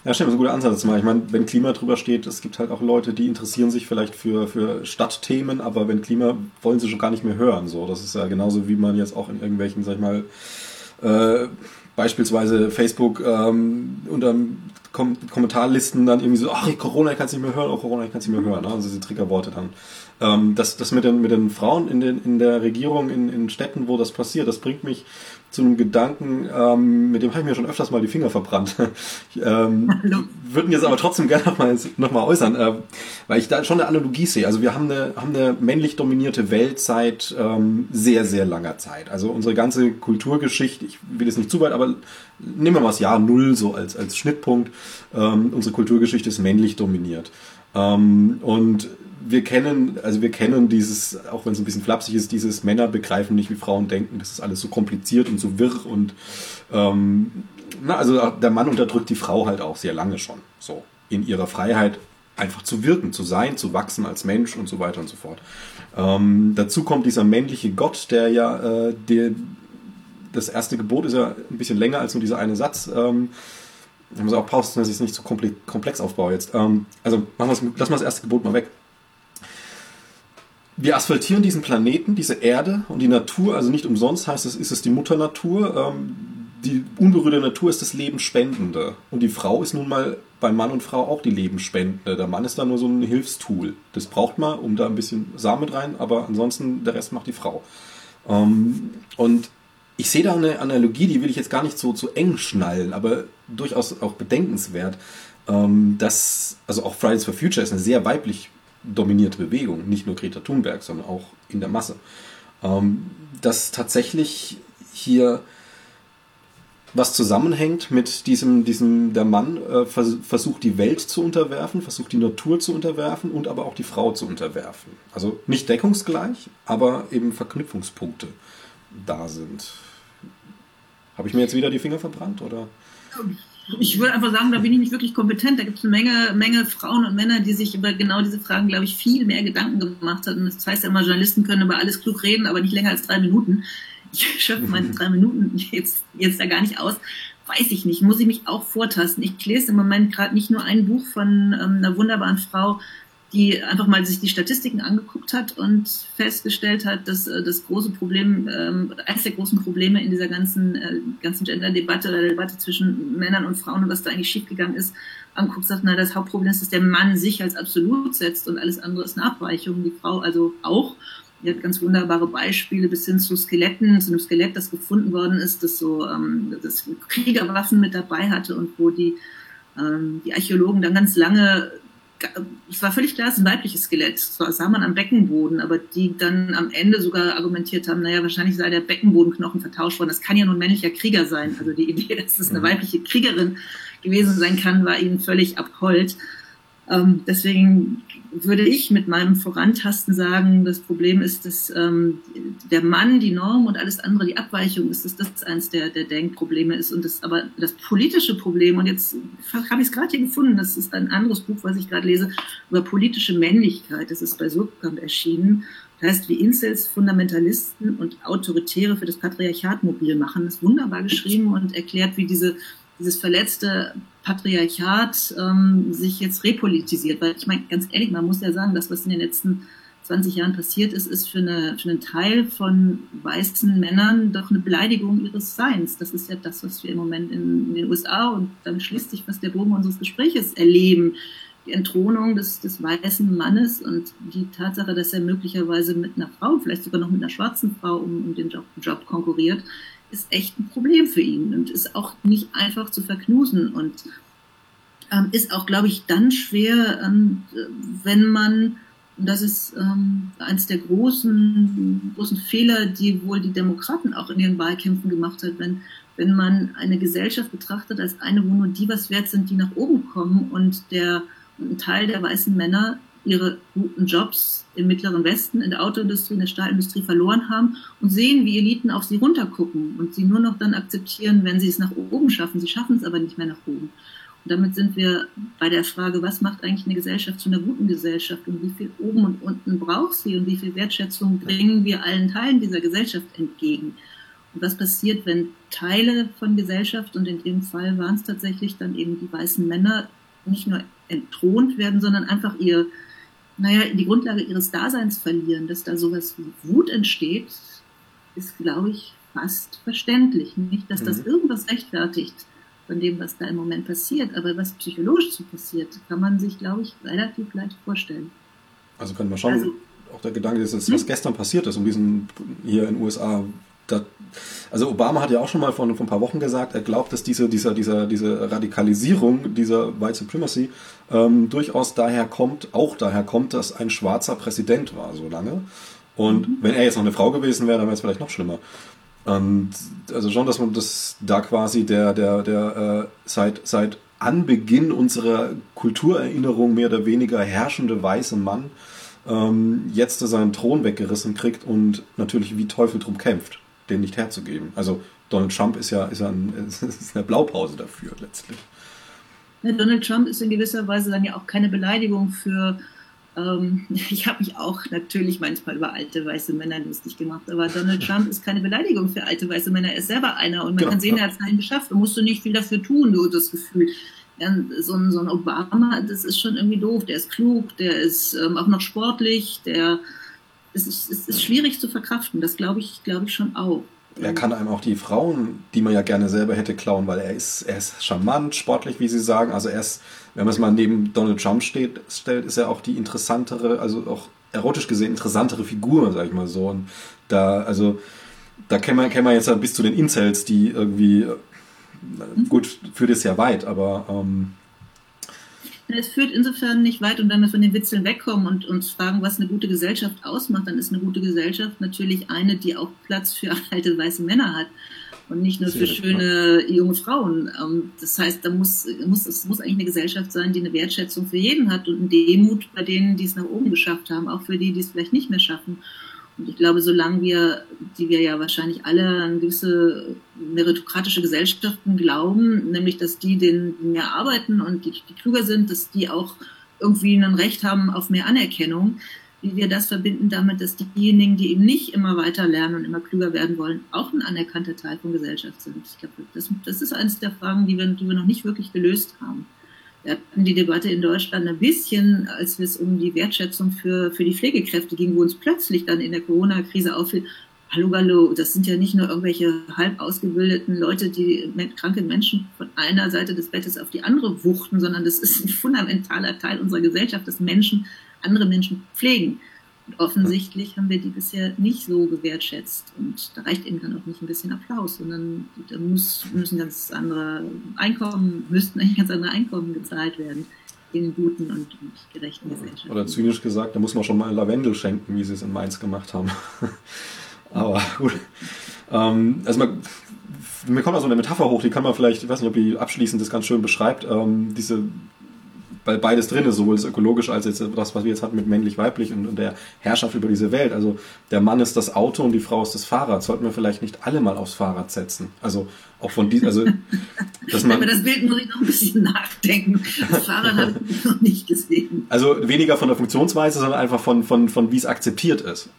Ja. Stimmt, das ist ein guter Ansatz. Ich meine, wenn Klima drüber steht, es gibt halt auch Leute, die interessieren sich vielleicht für, für Stadtthemen, aber wenn Klima wollen sie schon gar nicht mehr hören. So, das ist ja genauso wie man jetzt auch in irgendwelchen, sag ich mal, äh, beispielsweise Facebook ähm, unter Kom Kommentarlisten dann irgendwie so, ach, Corona, ich kann es nicht mehr hören, oh, Corona, ich kann es nicht mehr hören. Ne? Also diese Triggerworte dann. Ähm, das das mit, den, mit den Frauen in, den, in der Regierung, in, in Städten, wo das passiert, das bringt mich zu einem Gedanken, ähm, mit dem habe ich mir schon öfters mal die Finger verbrannt. ich, ähm, würden jetzt aber trotzdem gerne noch mal, noch mal äußern, äh, weil ich da schon eine Analogie sehe. Also wir haben eine, haben eine männlich dominierte Welt seit ähm, sehr, sehr langer Zeit. Also unsere ganze Kulturgeschichte, ich will jetzt nicht zu weit, aber nehmen wir mal das Jahr Null so als, als Schnittpunkt. Ähm, unsere Kulturgeschichte ist männlich dominiert. Ähm, und wir kennen, also wir kennen dieses, auch wenn es ein bisschen flapsig ist, dieses Männer begreifen nicht, wie Frauen denken. Das ist alles so kompliziert und so wirr und ähm, na, also der Mann unterdrückt die Frau halt auch sehr lange schon. So in ihrer Freiheit einfach zu wirken, zu sein, zu wachsen als Mensch und so weiter und so fort. Ähm, dazu kommt dieser männliche Gott, der ja, äh, der, das erste Gebot ist ja ein bisschen länger als nur dieser eine Satz. Ähm, ich muss auch pausen, dass ich es nicht so komplex aufbaue jetzt. Ähm, also machen lass mal das erste Gebot mal weg. Wir asphaltieren diesen Planeten, diese Erde und die Natur, also nicht umsonst heißt es, ist es die Mutter Natur. Ähm, die unberührte Natur ist das Lebensspendende. Und die Frau ist nun mal bei Mann und Frau auch die Lebensspendende. Der Mann ist da nur so ein Hilfstool. Das braucht man, um da ein bisschen Samen rein, aber ansonsten der Rest macht die Frau. Ähm, und ich sehe da eine Analogie, die will ich jetzt gar nicht so zu eng schnallen, aber durchaus auch bedenkenswert. Ähm, dass, also auch Fridays for Future ist eine sehr weiblich dominierte Bewegung, nicht nur Greta Thunberg, sondern auch in der Masse. Ähm, dass tatsächlich hier was zusammenhängt mit diesem, diesem der Mann äh, vers versucht die Welt zu unterwerfen, versucht die Natur zu unterwerfen und aber auch die Frau zu unterwerfen. Also nicht deckungsgleich, aber eben Verknüpfungspunkte da sind. Habe ich mir jetzt wieder die Finger verbrannt oder? Ich würde einfach sagen, da bin ich nicht wirklich kompetent. Da gibt es eine Menge, Menge Frauen und Männer, die sich über genau diese Fragen, glaube ich, viel mehr Gedanken gemacht haben. Das heißt ja immer, Journalisten können über alles klug reden, aber nicht länger als drei Minuten. Ich schöpfe meine drei Minuten jetzt, jetzt da gar nicht aus. Weiß ich nicht, muss ich mich auch vortasten. Ich lese im Moment gerade nicht nur ein Buch von ähm, einer wunderbaren Frau, die einfach mal sich die Statistiken angeguckt hat und festgestellt hat, dass äh, das große Problem, ähm, eines der großen Probleme in dieser ganzen, äh, ganzen Gender-Debatte oder der Debatte zwischen Männern und Frauen und was da eigentlich schiefgegangen ist, anguckt, sagt, na, das Hauptproblem ist, dass der Mann sich als absolut setzt und alles andere ist eine Abweichung, die Frau also auch. Die hat ganz wunderbare Beispiele bis hin zu Skeletten, zu einem Skelett, das gefunden worden ist, das so ähm, das Kriegerwaffen mit dabei hatte und wo die, ähm, die Archäologen dann ganz lange es war völlig klar, es ist ein weibliches Skelett. Das sah man am Beckenboden, aber die dann am Ende sogar argumentiert haben, naja, wahrscheinlich sei der Beckenbodenknochen vertauscht worden. Das kann ja nur ein männlicher Krieger sein. Also die Idee, dass es eine mhm. weibliche Kriegerin gewesen sein kann, war ihnen völlig abhold. Ähm, deswegen würde ich mit meinem Vorantasten sagen, das Problem ist, dass ähm, der Mann die Norm und alles andere die Abweichung ist, dass das eins der, der Denkprobleme ist. Und das aber das politische Problem, und jetzt habe ich es gerade hier gefunden, das ist ein anderes Buch, was ich gerade lese, über politische Männlichkeit. Das ist bei Surkamp erschienen. Das heißt, wie Incels, Fundamentalisten und Autoritäre für das Patriarchat mobil machen. Das ist wunderbar geschrieben und erklärt, wie diese dieses verletzte Patriarchat ähm, sich jetzt repolitisiert. Weil ich meine, ganz ehrlich, man muss ja sagen, das, was in den letzten 20 Jahren passiert ist, ist für, eine, für einen Teil von weißen Männern doch eine Beleidigung ihres Seins. Das ist ja das, was wir im Moment in, in den USA und dann schließt sich was der Bogen unseres Gespräches erleben. Die Entthronung des, des weißen Mannes und die Tatsache, dass er möglicherweise mit einer Frau, vielleicht sogar noch mit einer schwarzen Frau um, um den Job, Job konkurriert, ist echt ein Problem für ihn und ist auch nicht einfach zu verknusen und ähm, ist auch, glaube ich, dann schwer, ähm, wenn man, das ist ähm, eines der großen, großen Fehler, die wohl die Demokraten auch in ihren Wahlkämpfen gemacht hat, wenn, wenn man eine Gesellschaft betrachtet als eine, wo nur die was wert sind, die nach oben kommen und der und ein Teil der weißen Männer ihre guten Jobs im Mittleren Westen, in der Autoindustrie, in der Stahlindustrie verloren haben und sehen, wie Eliten auf sie runtergucken und sie nur noch dann akzeptieren, wenn sie es nach oben schaffen. Sie schaffen es aber nicht mehr nach oben. Und damit sind wir bei der Frage, was macht eigentlich eine Gesellschaft zu einer guten Gesellschaft und wie viel oben und unten braucht sie und wie viel Wertschätzung bringen wir allen Teilen dieser Gesellschaft entgegen. Und was passiert, wenn Teile von Gesellschaft, und in dem Fall waren es tatsächlich dann eben die weißen Männer, nicht nur entthront werden, sondern einfach ihr, naja, die Grundlage ihres Daseins verlieren, dass da sowas wie Wut entsteht, ist, glaube ich, fast verständlich. Nicht, dass das mhm. irgendwas rechtfertigt von dem, was da im Moment passiert, aber was psychologisch so passiert, kann man sich, glaube ich, relativ leicht vorstellen. Also können wir schauen, also, auch der Gedanke ist, was hm? gestern passiert ist, um diesen hier in den USA da, also Obama hat ja auch schon mal vor, vor, ein paar Wochen gesagt, er glaubt, dass diese, dieser, dieser, diese Radikalisierung dieser White Supremacy ähm, durchaus daher kommt, auch daher kommt, dass ein schwarzer Präsident war so lange. Und mhm. wenn er jetzt noch eine Frau gewesen wäre, dann wäre es vielleicht noch schlimmer. Und also schon, dass man das da quasi der, der, der äh, seit, seit Anbeginn unserer Kulturerinnerung mehr oder weniger herrschende weiße Mann ähm, jetzt seinen Thron weggerissen kriegt und natürlich wie Teufel drum kämpft den nicht herzugeben. Also Donald Trump ist ja, ist ja ein, ist eine Blaupause dafür letztlich. Donald Trump ist in gewisser Weise dann ja auch keine Beleidigung für ähm, ich habe mich auch natürlich manchmal über alte weiße Männer lustig gemacht, aber Donald Trump ist keine Beleidigung für alte weiße Männer. Er ist selber einer und man genau. kann sehen, er hat es allen geschafft. Da musst du nicht viel dafür tun, du das Gefühl. Ja, so, ein, so ein Obama, das ist schon irgendwie doof. Der ist klug, der ist ähm, auch noch sportlich, der es ist, es ist schwierig zu verkraften. Das glaube ich, glaube ich schon auch. Er kann einem auch die Frauen, die man ja gerne selber hätte, klauen, weil er ist, er ist charmant, sportlich, wie Sie sagen. Also er ist wenn man es mal neben Donald Trump steht, stellt, ist er auch die interessantere, also auch erotisch gesehen interessantere Figur, sag ich mal so. Und da, also, da kennen wir, kennen wir jetzt bis zu den Incels, die irgendwie, mhm. gut, führt es ja weit, aber. Ähm, es führt insofern nicht weit und wenn wir von den Witzeln wegkommen und uns fragen, was eine gute Gesellschaft ausmacht, dann ist eine gute Gesellschaft natürlich eine, die auch Platz für alte weiße Männer hat und nicht nur für schöne junge Frauen. Ähm, das heißt, da muss, muss, es muss eigentlich eine Gesellschaft sein, die eine Wertschätzung für jeden hat und eine Demut bei denen, die es nach oben geschafft haben, auch für die, die es vielleicht nicht mehr schaffen. Und ich glaube, solange wir, die wir ja wahrscheinlich alle an gewisse meritokratische Gesellschaften glauben, nämlich dass die, die mehr arbeiten und die, die klüger sind, dass die auch irgendwie ein Recht haben auf mehr Anerkennung, wie wir das verbinden damit, dass diejenigen, die eben nicht immer weiter lernen und immer klüger werden wollen, auch ein anerkannter Teil von Gesellschaft sind. Ich glaube, das, das ist eines der Fragen, die wir, die wir noch nicht wirklich gelöst haben. Die Debatte in Deutschland ein bisschen, als es um die Wertschätzung für, für die Pflegekräfte ging, wo uns plötzlich dann in der Corona-Krise auffiel, hallo, hallo, das sind ja nicht nur irgendwelche halb ausgebildeten Leute, die kranke Menschen von einer Seite des Bettes auf die andere wuchten, sondern das ist ein fundamentaler Teil unserer Gesellschaft, dass Menschen andere Menschen pflegen. Und offensichtlich haben wir die bisher nicht so gewertschätzt. Und da reicht eben dann auch nicht ein bisschen Applaus, sondern da muss, müssen ganz andere Einkommen, müssten eigentlich ganz andere Einkommen gezahlt werden in guten und, und gerechten Gesellschaften. Oder zynisch gesagt, da muss man schon mal Lavendel schenken, wie sie es in Mainz gemacht haben. Aber gut. Ähm, also man, mir kommt da so eine Metapher hoch, die kann man vielleicht, ich weiß nicht, ob die abschließend das ganz schön beschreibt, ähm, diese weil beides drin ist, sowohl das ökologisch als jetzt das, was wir jetzt hatten mit männlich-weiblich und, und, der Herrschaft über diese Welt. Also der Mann ist das Auto und die Frau ist das Fahrrad. Sollten wir vielleicht nicht alle mal aufs Fahrrad setzen? Also auch von diesem, also dass man, Über das Bild muss ich noch ein bisschen nachdenken. Das Fahrrad habe ich noch nicht gesehen. Also weniger von der Funktionsweise, sondern einfach von, von, von wie es akzeptiert ist.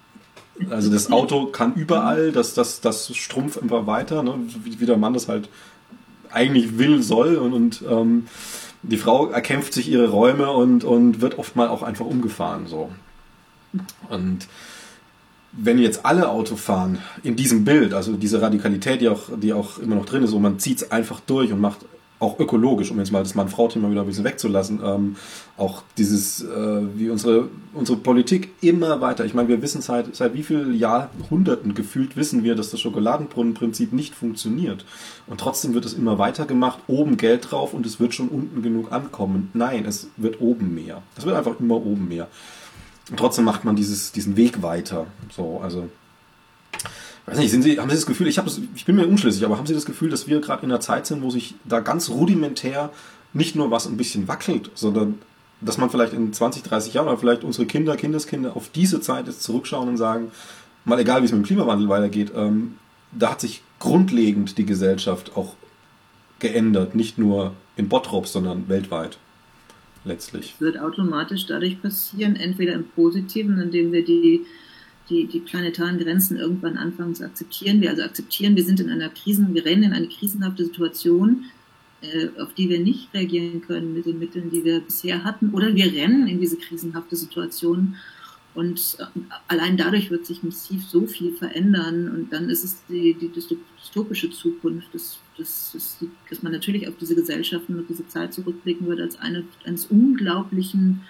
Also das Auto kann überall, das, das, das strumpft einfach weiter, ne? wie, wie der Mann das halt eigentlich will, soll und, und ähm, die Frau erkämpft sich ihre Räume und, und wird oft mal auch einfach umgefahren. So. Und wenn jetzt alle Auto fahren in diesem Bild, also diese Radikalität, die auch, die auch immer noch drin ist, und man zieht es einfach durch und macht auch ökologisch, um jetzt mal das Mann-Frau-Thema wieder ein bisschen wegzulassen, ähm, auch dieses, äh, wie unsere, unsere Politik immer weiter, ich meine, wir wissen seit, seit wie vielen Jahrhunderten gefühlt wissen wir, dass das Schokoladenbrunnenprinzip nicht funktioniert. Und trotzdem wird es immer weiter gemacht, oben Geld drauf und es wird schon unten genug ankommen. Nein, es wird oben mehr. Es wird einfach immer oben mehr. Und trotzdem macht man dieses, diesen Weg weiter. So, also weiß nicht, sind Sie, haben Sie das Gefühl, ich, ich bin mir unschlüssig, aber haben Sie das Gefühl, dass wir gerade in einer Zeit sind, wo sich da ganz rudimentär nicht nur was ein bisschen wackelt, sondern dass man vielleicht in 20, 30 Jahren oder vielleicht unsere Kinder, Kindeskinder auf diese Zeit jetzt zurückschauen und sagen, mal egal wie es mit dem Klimawandel weitergeht, ähm, da hat sich grundlegend die Gesellschaft auch geändert, nicht nur in Bottrop, sondern weltweit letztlich. Das wird automatisch dadurch passieren, entweder im Positiven, indem wir die die, die planetaren Grenzen irgendwann anfangen zu akzeptieren. Wir also akzeptieren, wir sind in einer Krisen, wir rennen in eine krisenhafte Situation, äh, auf die wir nicht reagieren können mit den Mitteln, die wir bisher hatten, oder wir rennen in diese krisenhafte Situation und äh, allein dadurch wird sich massiv so viel verändern und dann ist es die, die dystopische Zukunft, dass, dass, dass, man natürlich auf diese Gesellschaften und diese Zeit zurückblicken wird als eine eines unglaublichen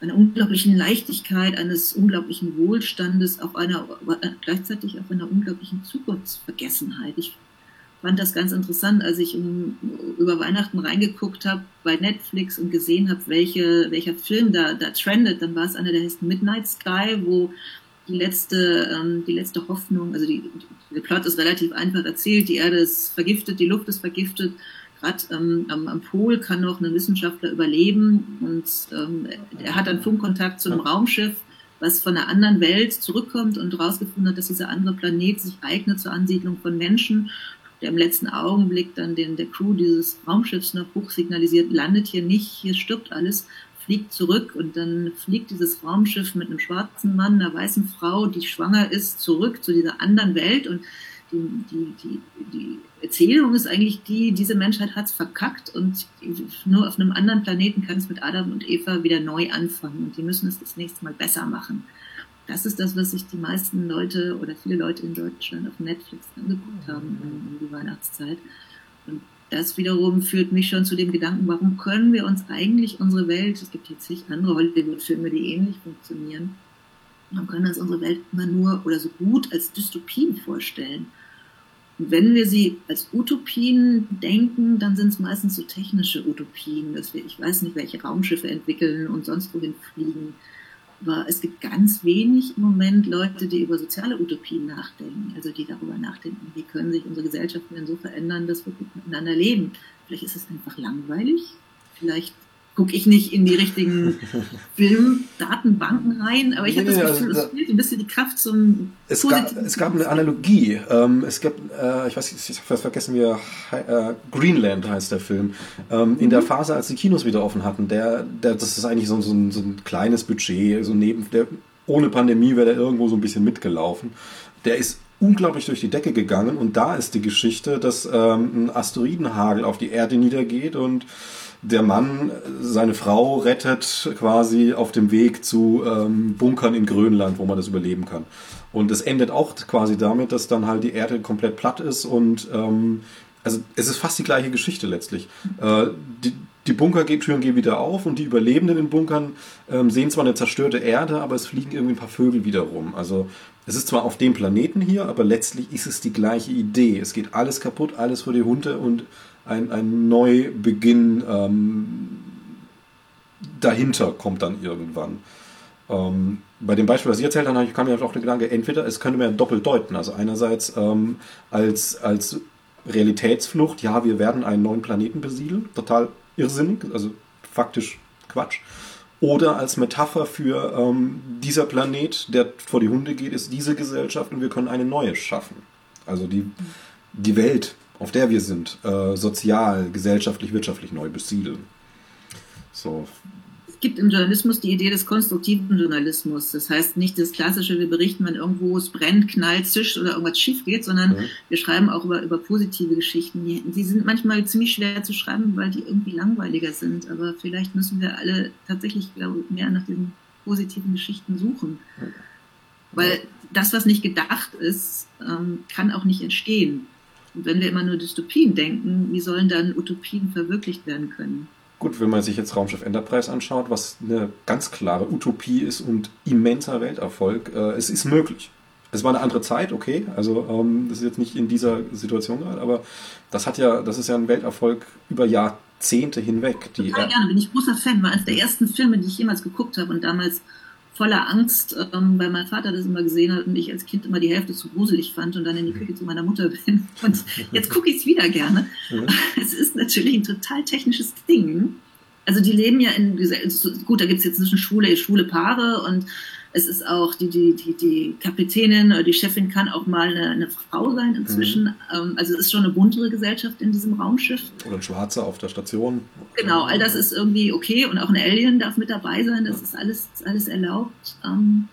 einer unglaublichen Leichtigkeit, eines unglaublichen Wohlstandes, auf einer, gleichzeitig auf einer unglaublichen Zukunftsvergessenheit. Ich fand das ganz interessant, als ich um, über Weihnachten reingeguckt habe bei Netflix und gesehen habe, welche, welcher Film da, da trendet. Dann war es einer, der heißt Midnight Sky, wo die letzte, ähm, die letzte Hoffnung, also die, der Plot ist relativ einfach erzählt, die Erde ist vergiftet, die Luft ist vergiftet gerade ähm, am, am Pol kann noch ein Wissenschaftler überleben und ähm, er hat dann Funkkontakt zu einem Raumschiff, was von einer anderen Welt zurückkommt und herausgefunden hat, dass dieser andere Planet sich eignet zur Ansiedlung von Menschen. der im letzten Augenblick dann den, der Crew dieses Raumschiffs noch hochsignalisiert, landet hier nicht, hier stirbt alles, fliegt zurück und dann fliegt dieses Raumschiff mit einem schwarzen Mann, einer weißen Frau, die schwanger ist, zurück zu dieser anderen Welt und die, die, die, die Erzählung ist eigentlich die, diese Menschheit hat es verkackt und nur auf einem anderen Planeten kann es mit Adam und Eva wieder neu anfangen und die müssen es das nächste Mal besser machen. Das ist das, was sich die meisten Leute oder viele Leute in Deutschland auf Netflix angeguckt haben um, die Weihnachtszeit. Und das wiederum führt mich schon zu dem Gedanken, warum können wir uns eigentlich unsere Welt, es gibt jetzt nicht andere Hollywood-Filme, die ähnlich funktionieren, warum können wir uns unsere Welt immer nur oder so gut als Dystopien vorstellen? Und wenn wir sie als Utopien denken, dann sind es meistens so technische Utopien, dass wir, ich weiß nicht, welche Raumschiffe entwickeln und sonst wohin fliegen aber es gibt ganz wenig im Moment Leute, die über soziale Utopien nachdenken, also die darüber nachdenken, wie können sich unsere Gesellschaften denn so verändern, dass wir gut miteinander leben. Vielleicht ist es einfach langweilig, vielleicht gucke ich nicht in die richtigen Filmdatenbanken rein, aber ich habe das Gefühl, also, es fehlt ein bisschen die Kraft zum es gab, es gab eine Analogie. Ähm, es gibt, äh, ich weiß nicht, ich habe vergessen, wie äh, Greenland heißt der Film. Ähm, in der mhm. Phase, als die Kinos wieder offen hatten, der, der das ist eigentlich so, so, ein, so ein kleines Budget, so neben der ohne Pandemie wäre der irgendwo so ein bisschen mitgelaufen. Der ist unglaublich durch die Decke gegangen und da ist die Geschichte, dass ähm, ein Asteroidenhagel auf die Erde niedergeht und der Mann seine Frau rettet quasi auf dem Weg zu ähm, Bunkern in Grönland, wo man das überleben kann. Und es endet auch quasi damit, dass dann halt die Erde komplett platt ist und ähm, also es ist fast die gleiche Geschichte letztlich. Äh, die, die Bunkertüren gehen wieder auf und die Überlebenden in Bunkern ähm, sehen zwar eine zerstörte Erde, aber es fliegen irgendwie ein paar Vögel wieder rum. Also es ist zwar auf dem Planeten hier, aber letztlich ist es die gleiche Idee. Es geht alles kaputt, alles vor die Hunde und ein, ein Neubeginn ähm, dahinter kommt dann irgendwann. Ähm, bei dem Beispiel, was ich erzählt habe, kam mir auch der Gedanke, entweder es könnte man doppelt deuten. Also einerseits ähm, als, als Realitätsflucht, ja, wir werden einen neuen Planeten besiedeln, total irrsinnig, also faktisch Quatsch. Oder als Metapher für ähm, dieser Planet, der vor die Hunde geht, ist diese Gesellschaft und wir können eine neue schaffen. Also die, die Welt auf der wir sind, äh, sozial, gesellschaftlich, wirtschaftlich neu besiedeln. So. Es gibt im Journalismus die Idee des konstruktiven Journalismus. Das heißt nicht das klassische, wir berichten, wenn irgendwo es brennt, knallt, zischt oder irgendwas schief geht, sondern mhm. wir schreiben auch über, über positive Geschichten. Die, die sind manchmal ziemlich schwer zu schreiben, weil die irgendwie langweiliger sind. Aber vielleicht müssen wir alle tatsächlich glaube, mehr nach diesen positiven Geschichten suchen. Weil das, was nicht gedacht ist, ähm, kann auch nicht entstehen. Und wenn wir immer nur Dystopien denken, wie sollen dann Utopien verwirklicht werden können? Gut, wenn man sich jetzt Raumschiff Enterprise anschaut, was eine ganz klare Utopie ist und immenser Welterfolg, äh, es ist möglich. Es war eine andere Zeit, okay, also ähm, das ist jetzt nicht in dieser Situation gerade, aber das hat ja, das ist ja ein Welterfolg über Jahrzehnte hinweg. Die Total gerne, bin ich großer Fan, war eines der ersten Filme, die ich jemals geguckt habe und damals voller Angst, ähm, weil mein Vater das immer gesehen hat und ich als Kind immer die Hälfte zu gruselig fand und dann in die Küche zu meiner Mutter bin. Und jetzt gucke ich es wieder gerne. Mhm. Es ist natürlich ein total technisches Ding. Also die leben ja in, gut, da gibt es jetzt zwischen schwule, schwule Paare und es ist auch die, die, die, die Kapitänin oder die Chefin kann auch mal eine, eine Frau sein inzwischen. Mhm. Ähm, also es ist schon eine buntere Gesellschaft in diesem Raumschiff. Oder ein Schwarzer auf der Station. Genau, all das ist irgendwie okay und auch ein Alien darf mit dabei sein. Das ist alles, alles erlaubt. Ähm,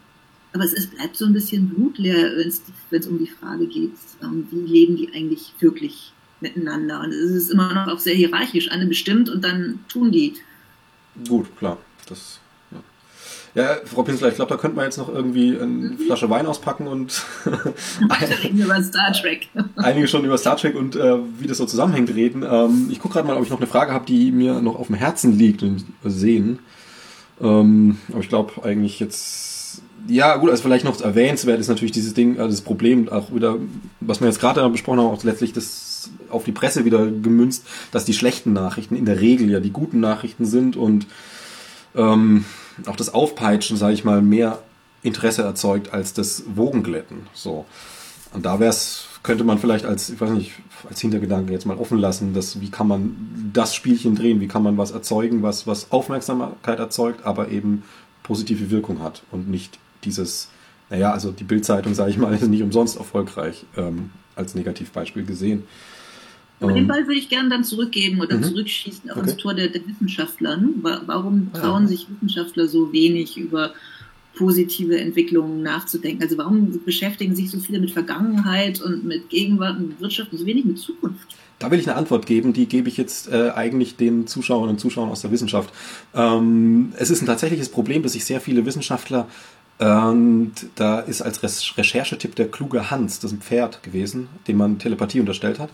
aber es ist, bleibt so ein bisschen blutleer, wenn es um die Frage geht, ähm, wie leben die eigentlich wirklich miteinander. Und es ist immer noch auch sehr hierarchisch, eine bestimmt und dann tun die. Gut, klar. Das ja, Frau Pinsler, ich glaube, da könnte man jetzt noch irgendwie eine. Flasche Wein auspacken und über Star Trek. einige schon über Star Trek und äh, wie das so zusammenhängt reden. Ähm, ich gucke gerade mal, ob ich noch eine Frage habe, die mir noch auf dem Herzen liegt und sehen. Ähm, aber ich glaube eigentlich jetzt, ja gut, also vielleicht noch erwähnenswert ist natürlich dieses Ding, also das Problem auch wieder, was wir jetzt gerade besprochen haben, auch letztlich das auf die Presse wieder gemünzt, dass die schlechten Nachrichten in der Regel ja die guten Nachrichten sind und ähm, auch das Aufpeitschen, sage ich mal, mehr Interesse erzeugt als das Wogenglätten. So. Und da wär's, könnte man vielleicht als, ich weiß nicht, als Hintergedanke jetzt mal offen lassen, dass wie kann man das Spielchen drehen, wie kann man was erzeugen, was, was Aufmerksamkeit erzeugt, aber eben positive Wirkung hat und nicht dieses naja, also die Bildzeitung, sage ich mal, ist nicht umsonst erfolgreich ähm, als Negativbeispiel gesehen. Aber den ähm, Ball würde ich gerne dann zurückgeben oder mhm. zurückschießen auf okay. das Tor der, der Wissenschaftler. Warum ah, trauen ja. sich Wissenschaftler so wenig über positive Entwicklungen nachzudenken? Also warum beschäftigen sich so viele mit Vergangenheit und mit Gegenwart und Wirtschaft und so wenig mit Zukunft? Da will ich eine Antwort geben, die gebe ich jetzt äh, eigentlich den Zuschauerinnen und Zuschauern aus der Wissenschaft. Ähm, es ist ein tatsächliches Problem, dass sich sehr viele Wissenschaftler und da ist als Recherchetipp der kluge Hans, das ist ein Pferd gewesen, dem man Telepathie unterstellt hat.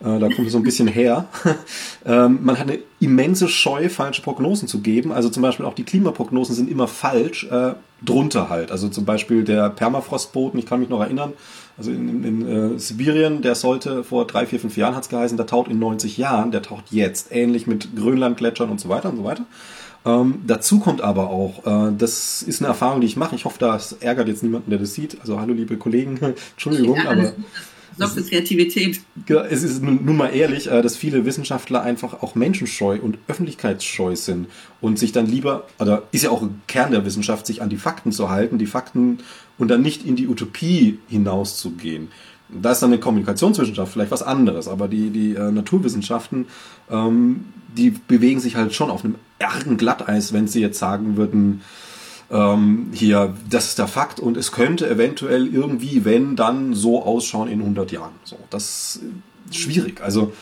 Äh, da kommt es so ein bisschen her. ähm, man hat eine immense Scheu, falsche Prognosen zu geben. Also zum Beispiel auch die Klimaprognosen sind immer falsch, äh, drunter halt. Also zum Beispiel der Permafrostboden, ich kann mich noch erinnern, also in, in, äh, Sibirien, der sollte vor drei, vier, fünf Jahren, hat es geheißen, der taucht in 90 Jahren, der taucht jetzt. Ähnlich mit Grönlandgletschern und so weiter und so weiter. Ähm, dazu kommt aber auch, äh, das ist eine Erfahrung, die ich mache. Ich hoffe, das ärgert jetzt niemanden, der das sieht. Also hallo liebe Kollegen, Entschuldigung, ja, aber sorgt für Kreativität. Es ist nun, mal ehrlich, äh, dass viele Wissenschaftler einfach auch menschenscheu und öffentlichkeitsscheu sind und sich dann lieber, oder ist ja auch Kern der Wissenschaft, sich an die Fakten zu halten, die Fakten und dann nicht in die Utopie hinauszugehen. Da ist dann eine Kommunikationswissenschaft vielleicht was anderes, aber die, die äh, Naturwissenschaften, ähm, die bewegen sich halt schon auf einem argen Glatteis, wenn sie jetzt sagen würden, ähm, hier, das ist der Fakt und es könnte eventuell irgendwie, wenn, dann so ausschauen in 100 Jahren. So, das ist schwierig. Also,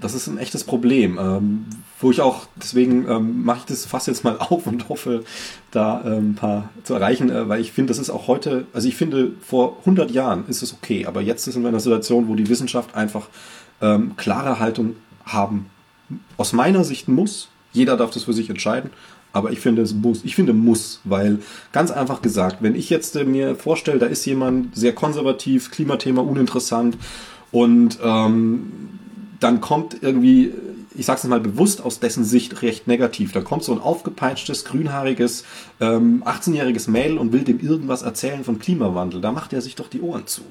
das ist ein echtes Problem, ähm, wo ich auch, deswegen ähm, mache ich das fast jetzt mal auf und hoffe, da ähm, ein paar zu erreichen, äh, weil ich finde, das ist auch heute, also ich finde, vor 100 Jahren ist es okay, aber jetzt sind wir in einer Situation, wo die Wissenschaft einfach ähm, klare Haltung haben, aus meiner Sicht muss, jeder darf das für sich entscheiden, aber ich finde es muss. Ich finde muss, weil ganz einfach gesagt, wenn ich jetzt äh, mir vorstelle, da ist jemand sehr konservativ, Klimathema uninteressant und ähm, dann kommt irgendwie, ich sag's mal bewusst aus dessen Sicht recht negativ, dann kommt so ein aufgepeitschtes, grünhaariges, ähm, 18-jähriges Mädel und will dem irgendwas erzählen von Klimawandel. Da macht er sich doch die Ohren zu.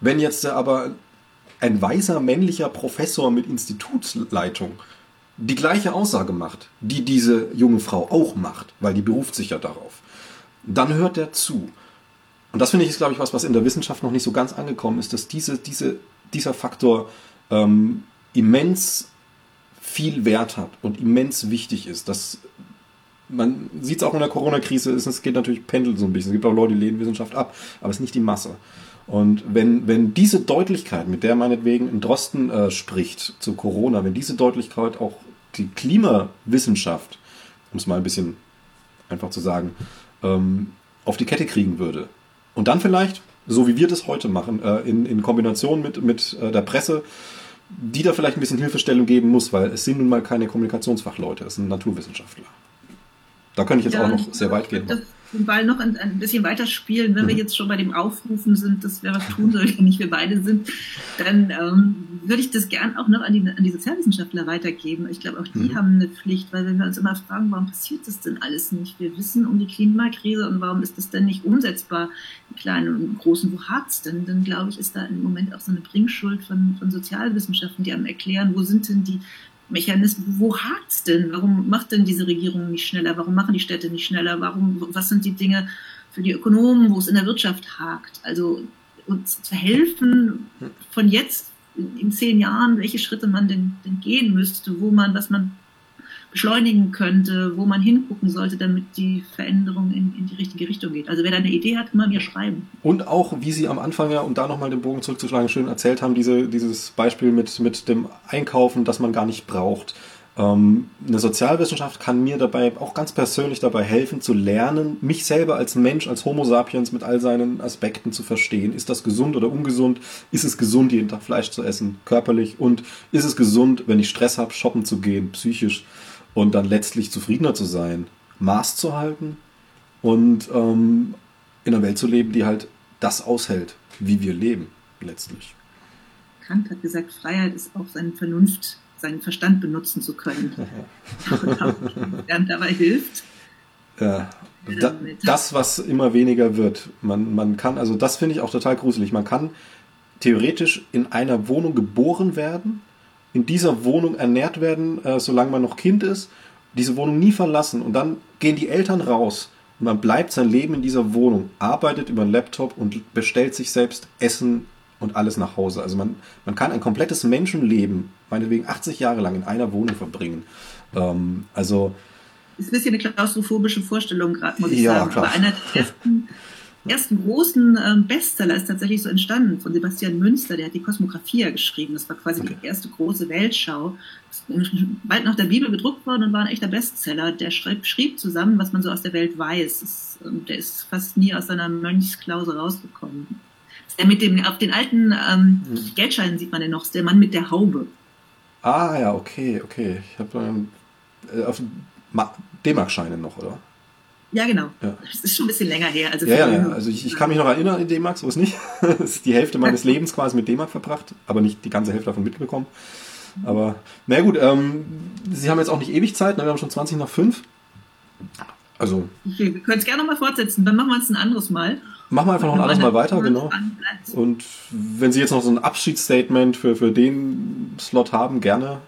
Wenn jetzt aber ein weißer männlicher Professor mit Institutsleitung die gleiche Aussage macht, die diese junge Frau auch macht, weil die beruft sich ja darauf, dann hört er zu. Und das finde ich ist, glaube ich, was, was in der Wissenschaft noch nicht so ganz angekommen ist, dass diese, diese, dieser Faktor ähm, immens viel Wert hat und immens wichtig ist. Dass man sieht es auch in der Corona-Krise, es geht natürlich pendelt so ein bisschen. Es gibt auch Leute, die lehnen Wissenschaft ab, aber es ist nicht die Masse. Und wenn, wenn diese Deutlichkeit, mit der meinetwegen in Drosten äh, spricht zu Corona, wenn diese Deutlichkeit auch die Klimawissenschaft, um es mal ein bisschen einfach zu sagen, ähm, auf die Kette kriegen würde. Und dann vielleicht, so wie wir das heute machen, äh, in, in Kombination mit, mit äh, der Presse, die da vielleicht ein bisschen Hilfestellung geben muss, weil es sind nun mal keine Kommunikationsfachleute, es sind Naturwissenschaftler. Da könnte ich jetzt ja, auch noch sehr weit gehen. Das, den Ball noch ein, ein bisschen weiter spielen, wenn wir mhm. jetzt schon bei dem Aufrufen sind, dass wer was tun soll, wenn nicht wir beide sind, dann ähm, würde ich das gern auch noch an die, an die Sozialwissenschaftler weitergeben. Ich glaube, auch die mhm. haben eine Pflicht, weil wenn wir uns immer fragen, warum passiert das denn alles nicht? Wir wissen um die Klimakrise und warum ist das denn nicht umsetzbar, die kleinen und großen, wo hakt's denn? Dann glaube ich, ist da im Moment auch so eine Bringschuld von, von Sozialwissenschaften, die einem erklären, wo sind denn die Mechanismen, wo hakt's denn? Warum macht denn diese Regierung nicht schneller? Warum machen die Städte nicht schneller? Warum, was sind die Dinge für die Ökonomen, wo es in der Wirtschaft hakt? Also uns zu helfen, von jetzt in zehn Jahren, welche Schritte man denn, denn gehen müsste, wo man, was man beschleunigen könnte, wo man hingucken sollte, damit die Veränderung in, in die richtige Richtung geht. Also wer da eine Idee hat, immer mir schreiben. Und auch, wie Sie am Anfang ja, um da nochmal den Bogen zurückzuschlagen, schön erzählt haben, diese, dieses Beispiel mit, mit dem Einkaufen, das man gar nicht braucht. Ähm, eine Sozialwissenschaft kann mir dabei auch ganz persönlich dabei helfen, zu lernen, mich selber als Mensch, als Homo sapiens mit all seinen Aspekten zu verstehen. Ist das gesund oder ungesund? Ist es gesund, jeden Tag Fleisch zu essen, körperlich? Und ist es gesund, wenn ich Stress habe, shoppen zu gehen, psychisch? Und dann letztlich zufriedener zu sein, Maß zu halten und ähm, in einer Welt zu leben, die halt das aushält, wie wir leben, letztlich. Kant hat gesagt, Freiheit ist auch seine Vernunft, seinen Verstand benutzen zu können. und dabei hilft. Ja, da, das, was immer weniger wird. Man, man kann, also das finde ich auch total gruselig. Man kann theoretisch in einer Wohnung geboren werden in dieser Wohnung ernährt werden, äh, solange man noch Kind ist, diese Wohnung nie verlassen und dann gehen die Eltern raus und man bleibt sein Leben in dieser Wohnung, arbeitet über einen Laptop und bestellt sich selbst Essen und alles nach Hause. Also man, man kann ein komplettes Menschenleben, meinetwegen 80 Jahre lang, in einer Wohnung verbringen. Ähm, also ist ein bisschen eine klaustrophobische Vorstellung gerade, muss ich Ja, sagen. klar. Aber einer der ersten, ersten großen ähm, Bestseller ist tatsächlich so entstanden von Sebastian Münster, der hat die Kosmographia geschrieben. Das war quasi Okay. die erste große Weltschau. Bald nach der Bibel gedruckt worden und war ein echter Bestseller. Der schrieb, schrieb zusammen, was man so aus der Welt weiß. Das, ähm, der ist fast nie aus seiner Mönchsklause rausgekommen. Der mit dem, auf den alten ähm, Mhm. Geldscheinen sieht man den noch, der Mann mit der Haube. Ah ja, okay, okay. Ich habe ähm, äh, auf Ma- D-Mark-Scheine noch, oder? Ja, genau. Ja. Das ist schon ein bisschen länger her. Also Ja, ja, ja. Also ich, ich kann mich noch erinnern in D-Mark, so ist nicht. Das ist die Hälfte meines Lebens quasi mit D-Mark verbracht, aber nicht die ganze Hälfte davon mitbekommen. Aber, na gut, ähm, Sie haben jetzt auch nicht ewig Zeit, ne? wir haben schon 20 nach 5. Also, Okay, wir können es gerne noch mal fortsetzen. Dann machen wir es ein anderes Mal. machen wir einfach noch ein anderes Mal weiter, genau. Und wenn Sie jetzt noch so ein Abschiedsstatement für, für den Slot haben, gerne.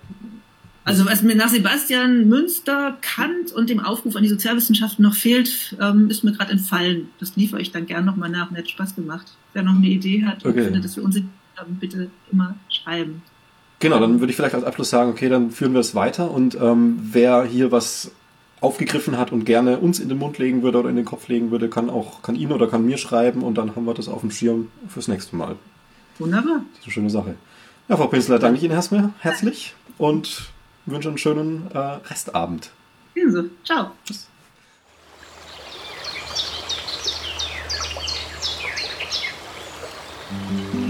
Also was mir nach Sebastian Münster, Kant und dem Aufruf an die Sozialwissenschaften noch fehlt, ähm, ist mir gerade entfallen. Das liefere ich dann gerne noch mal nach. Mir hat Spaß gemacht. Wer noch eine Idee hat und Okay. findet, dass wir uns haben, bitte immer schreiben. Genau, dann würde ich vielleicht als Abschluss sagen, okay, dann führen wir es weiter und ähm, wer hier was aufgegriffen hat und gerne uns in den Mund legen würde oder in den Kopf legen würde, kann auch, kann Ihnen oder kann mir schreiben und dann haben wir das auf dem Schirm fürs nächste Mal. Wunderbar. Das ist eine schöne Sache. Ja, Frau Pinsler, danke ich Ihnen erstmal herzlich und wünsche einen schönen äh, Restabend. Ebenso. Ciao. Tschüss. Thank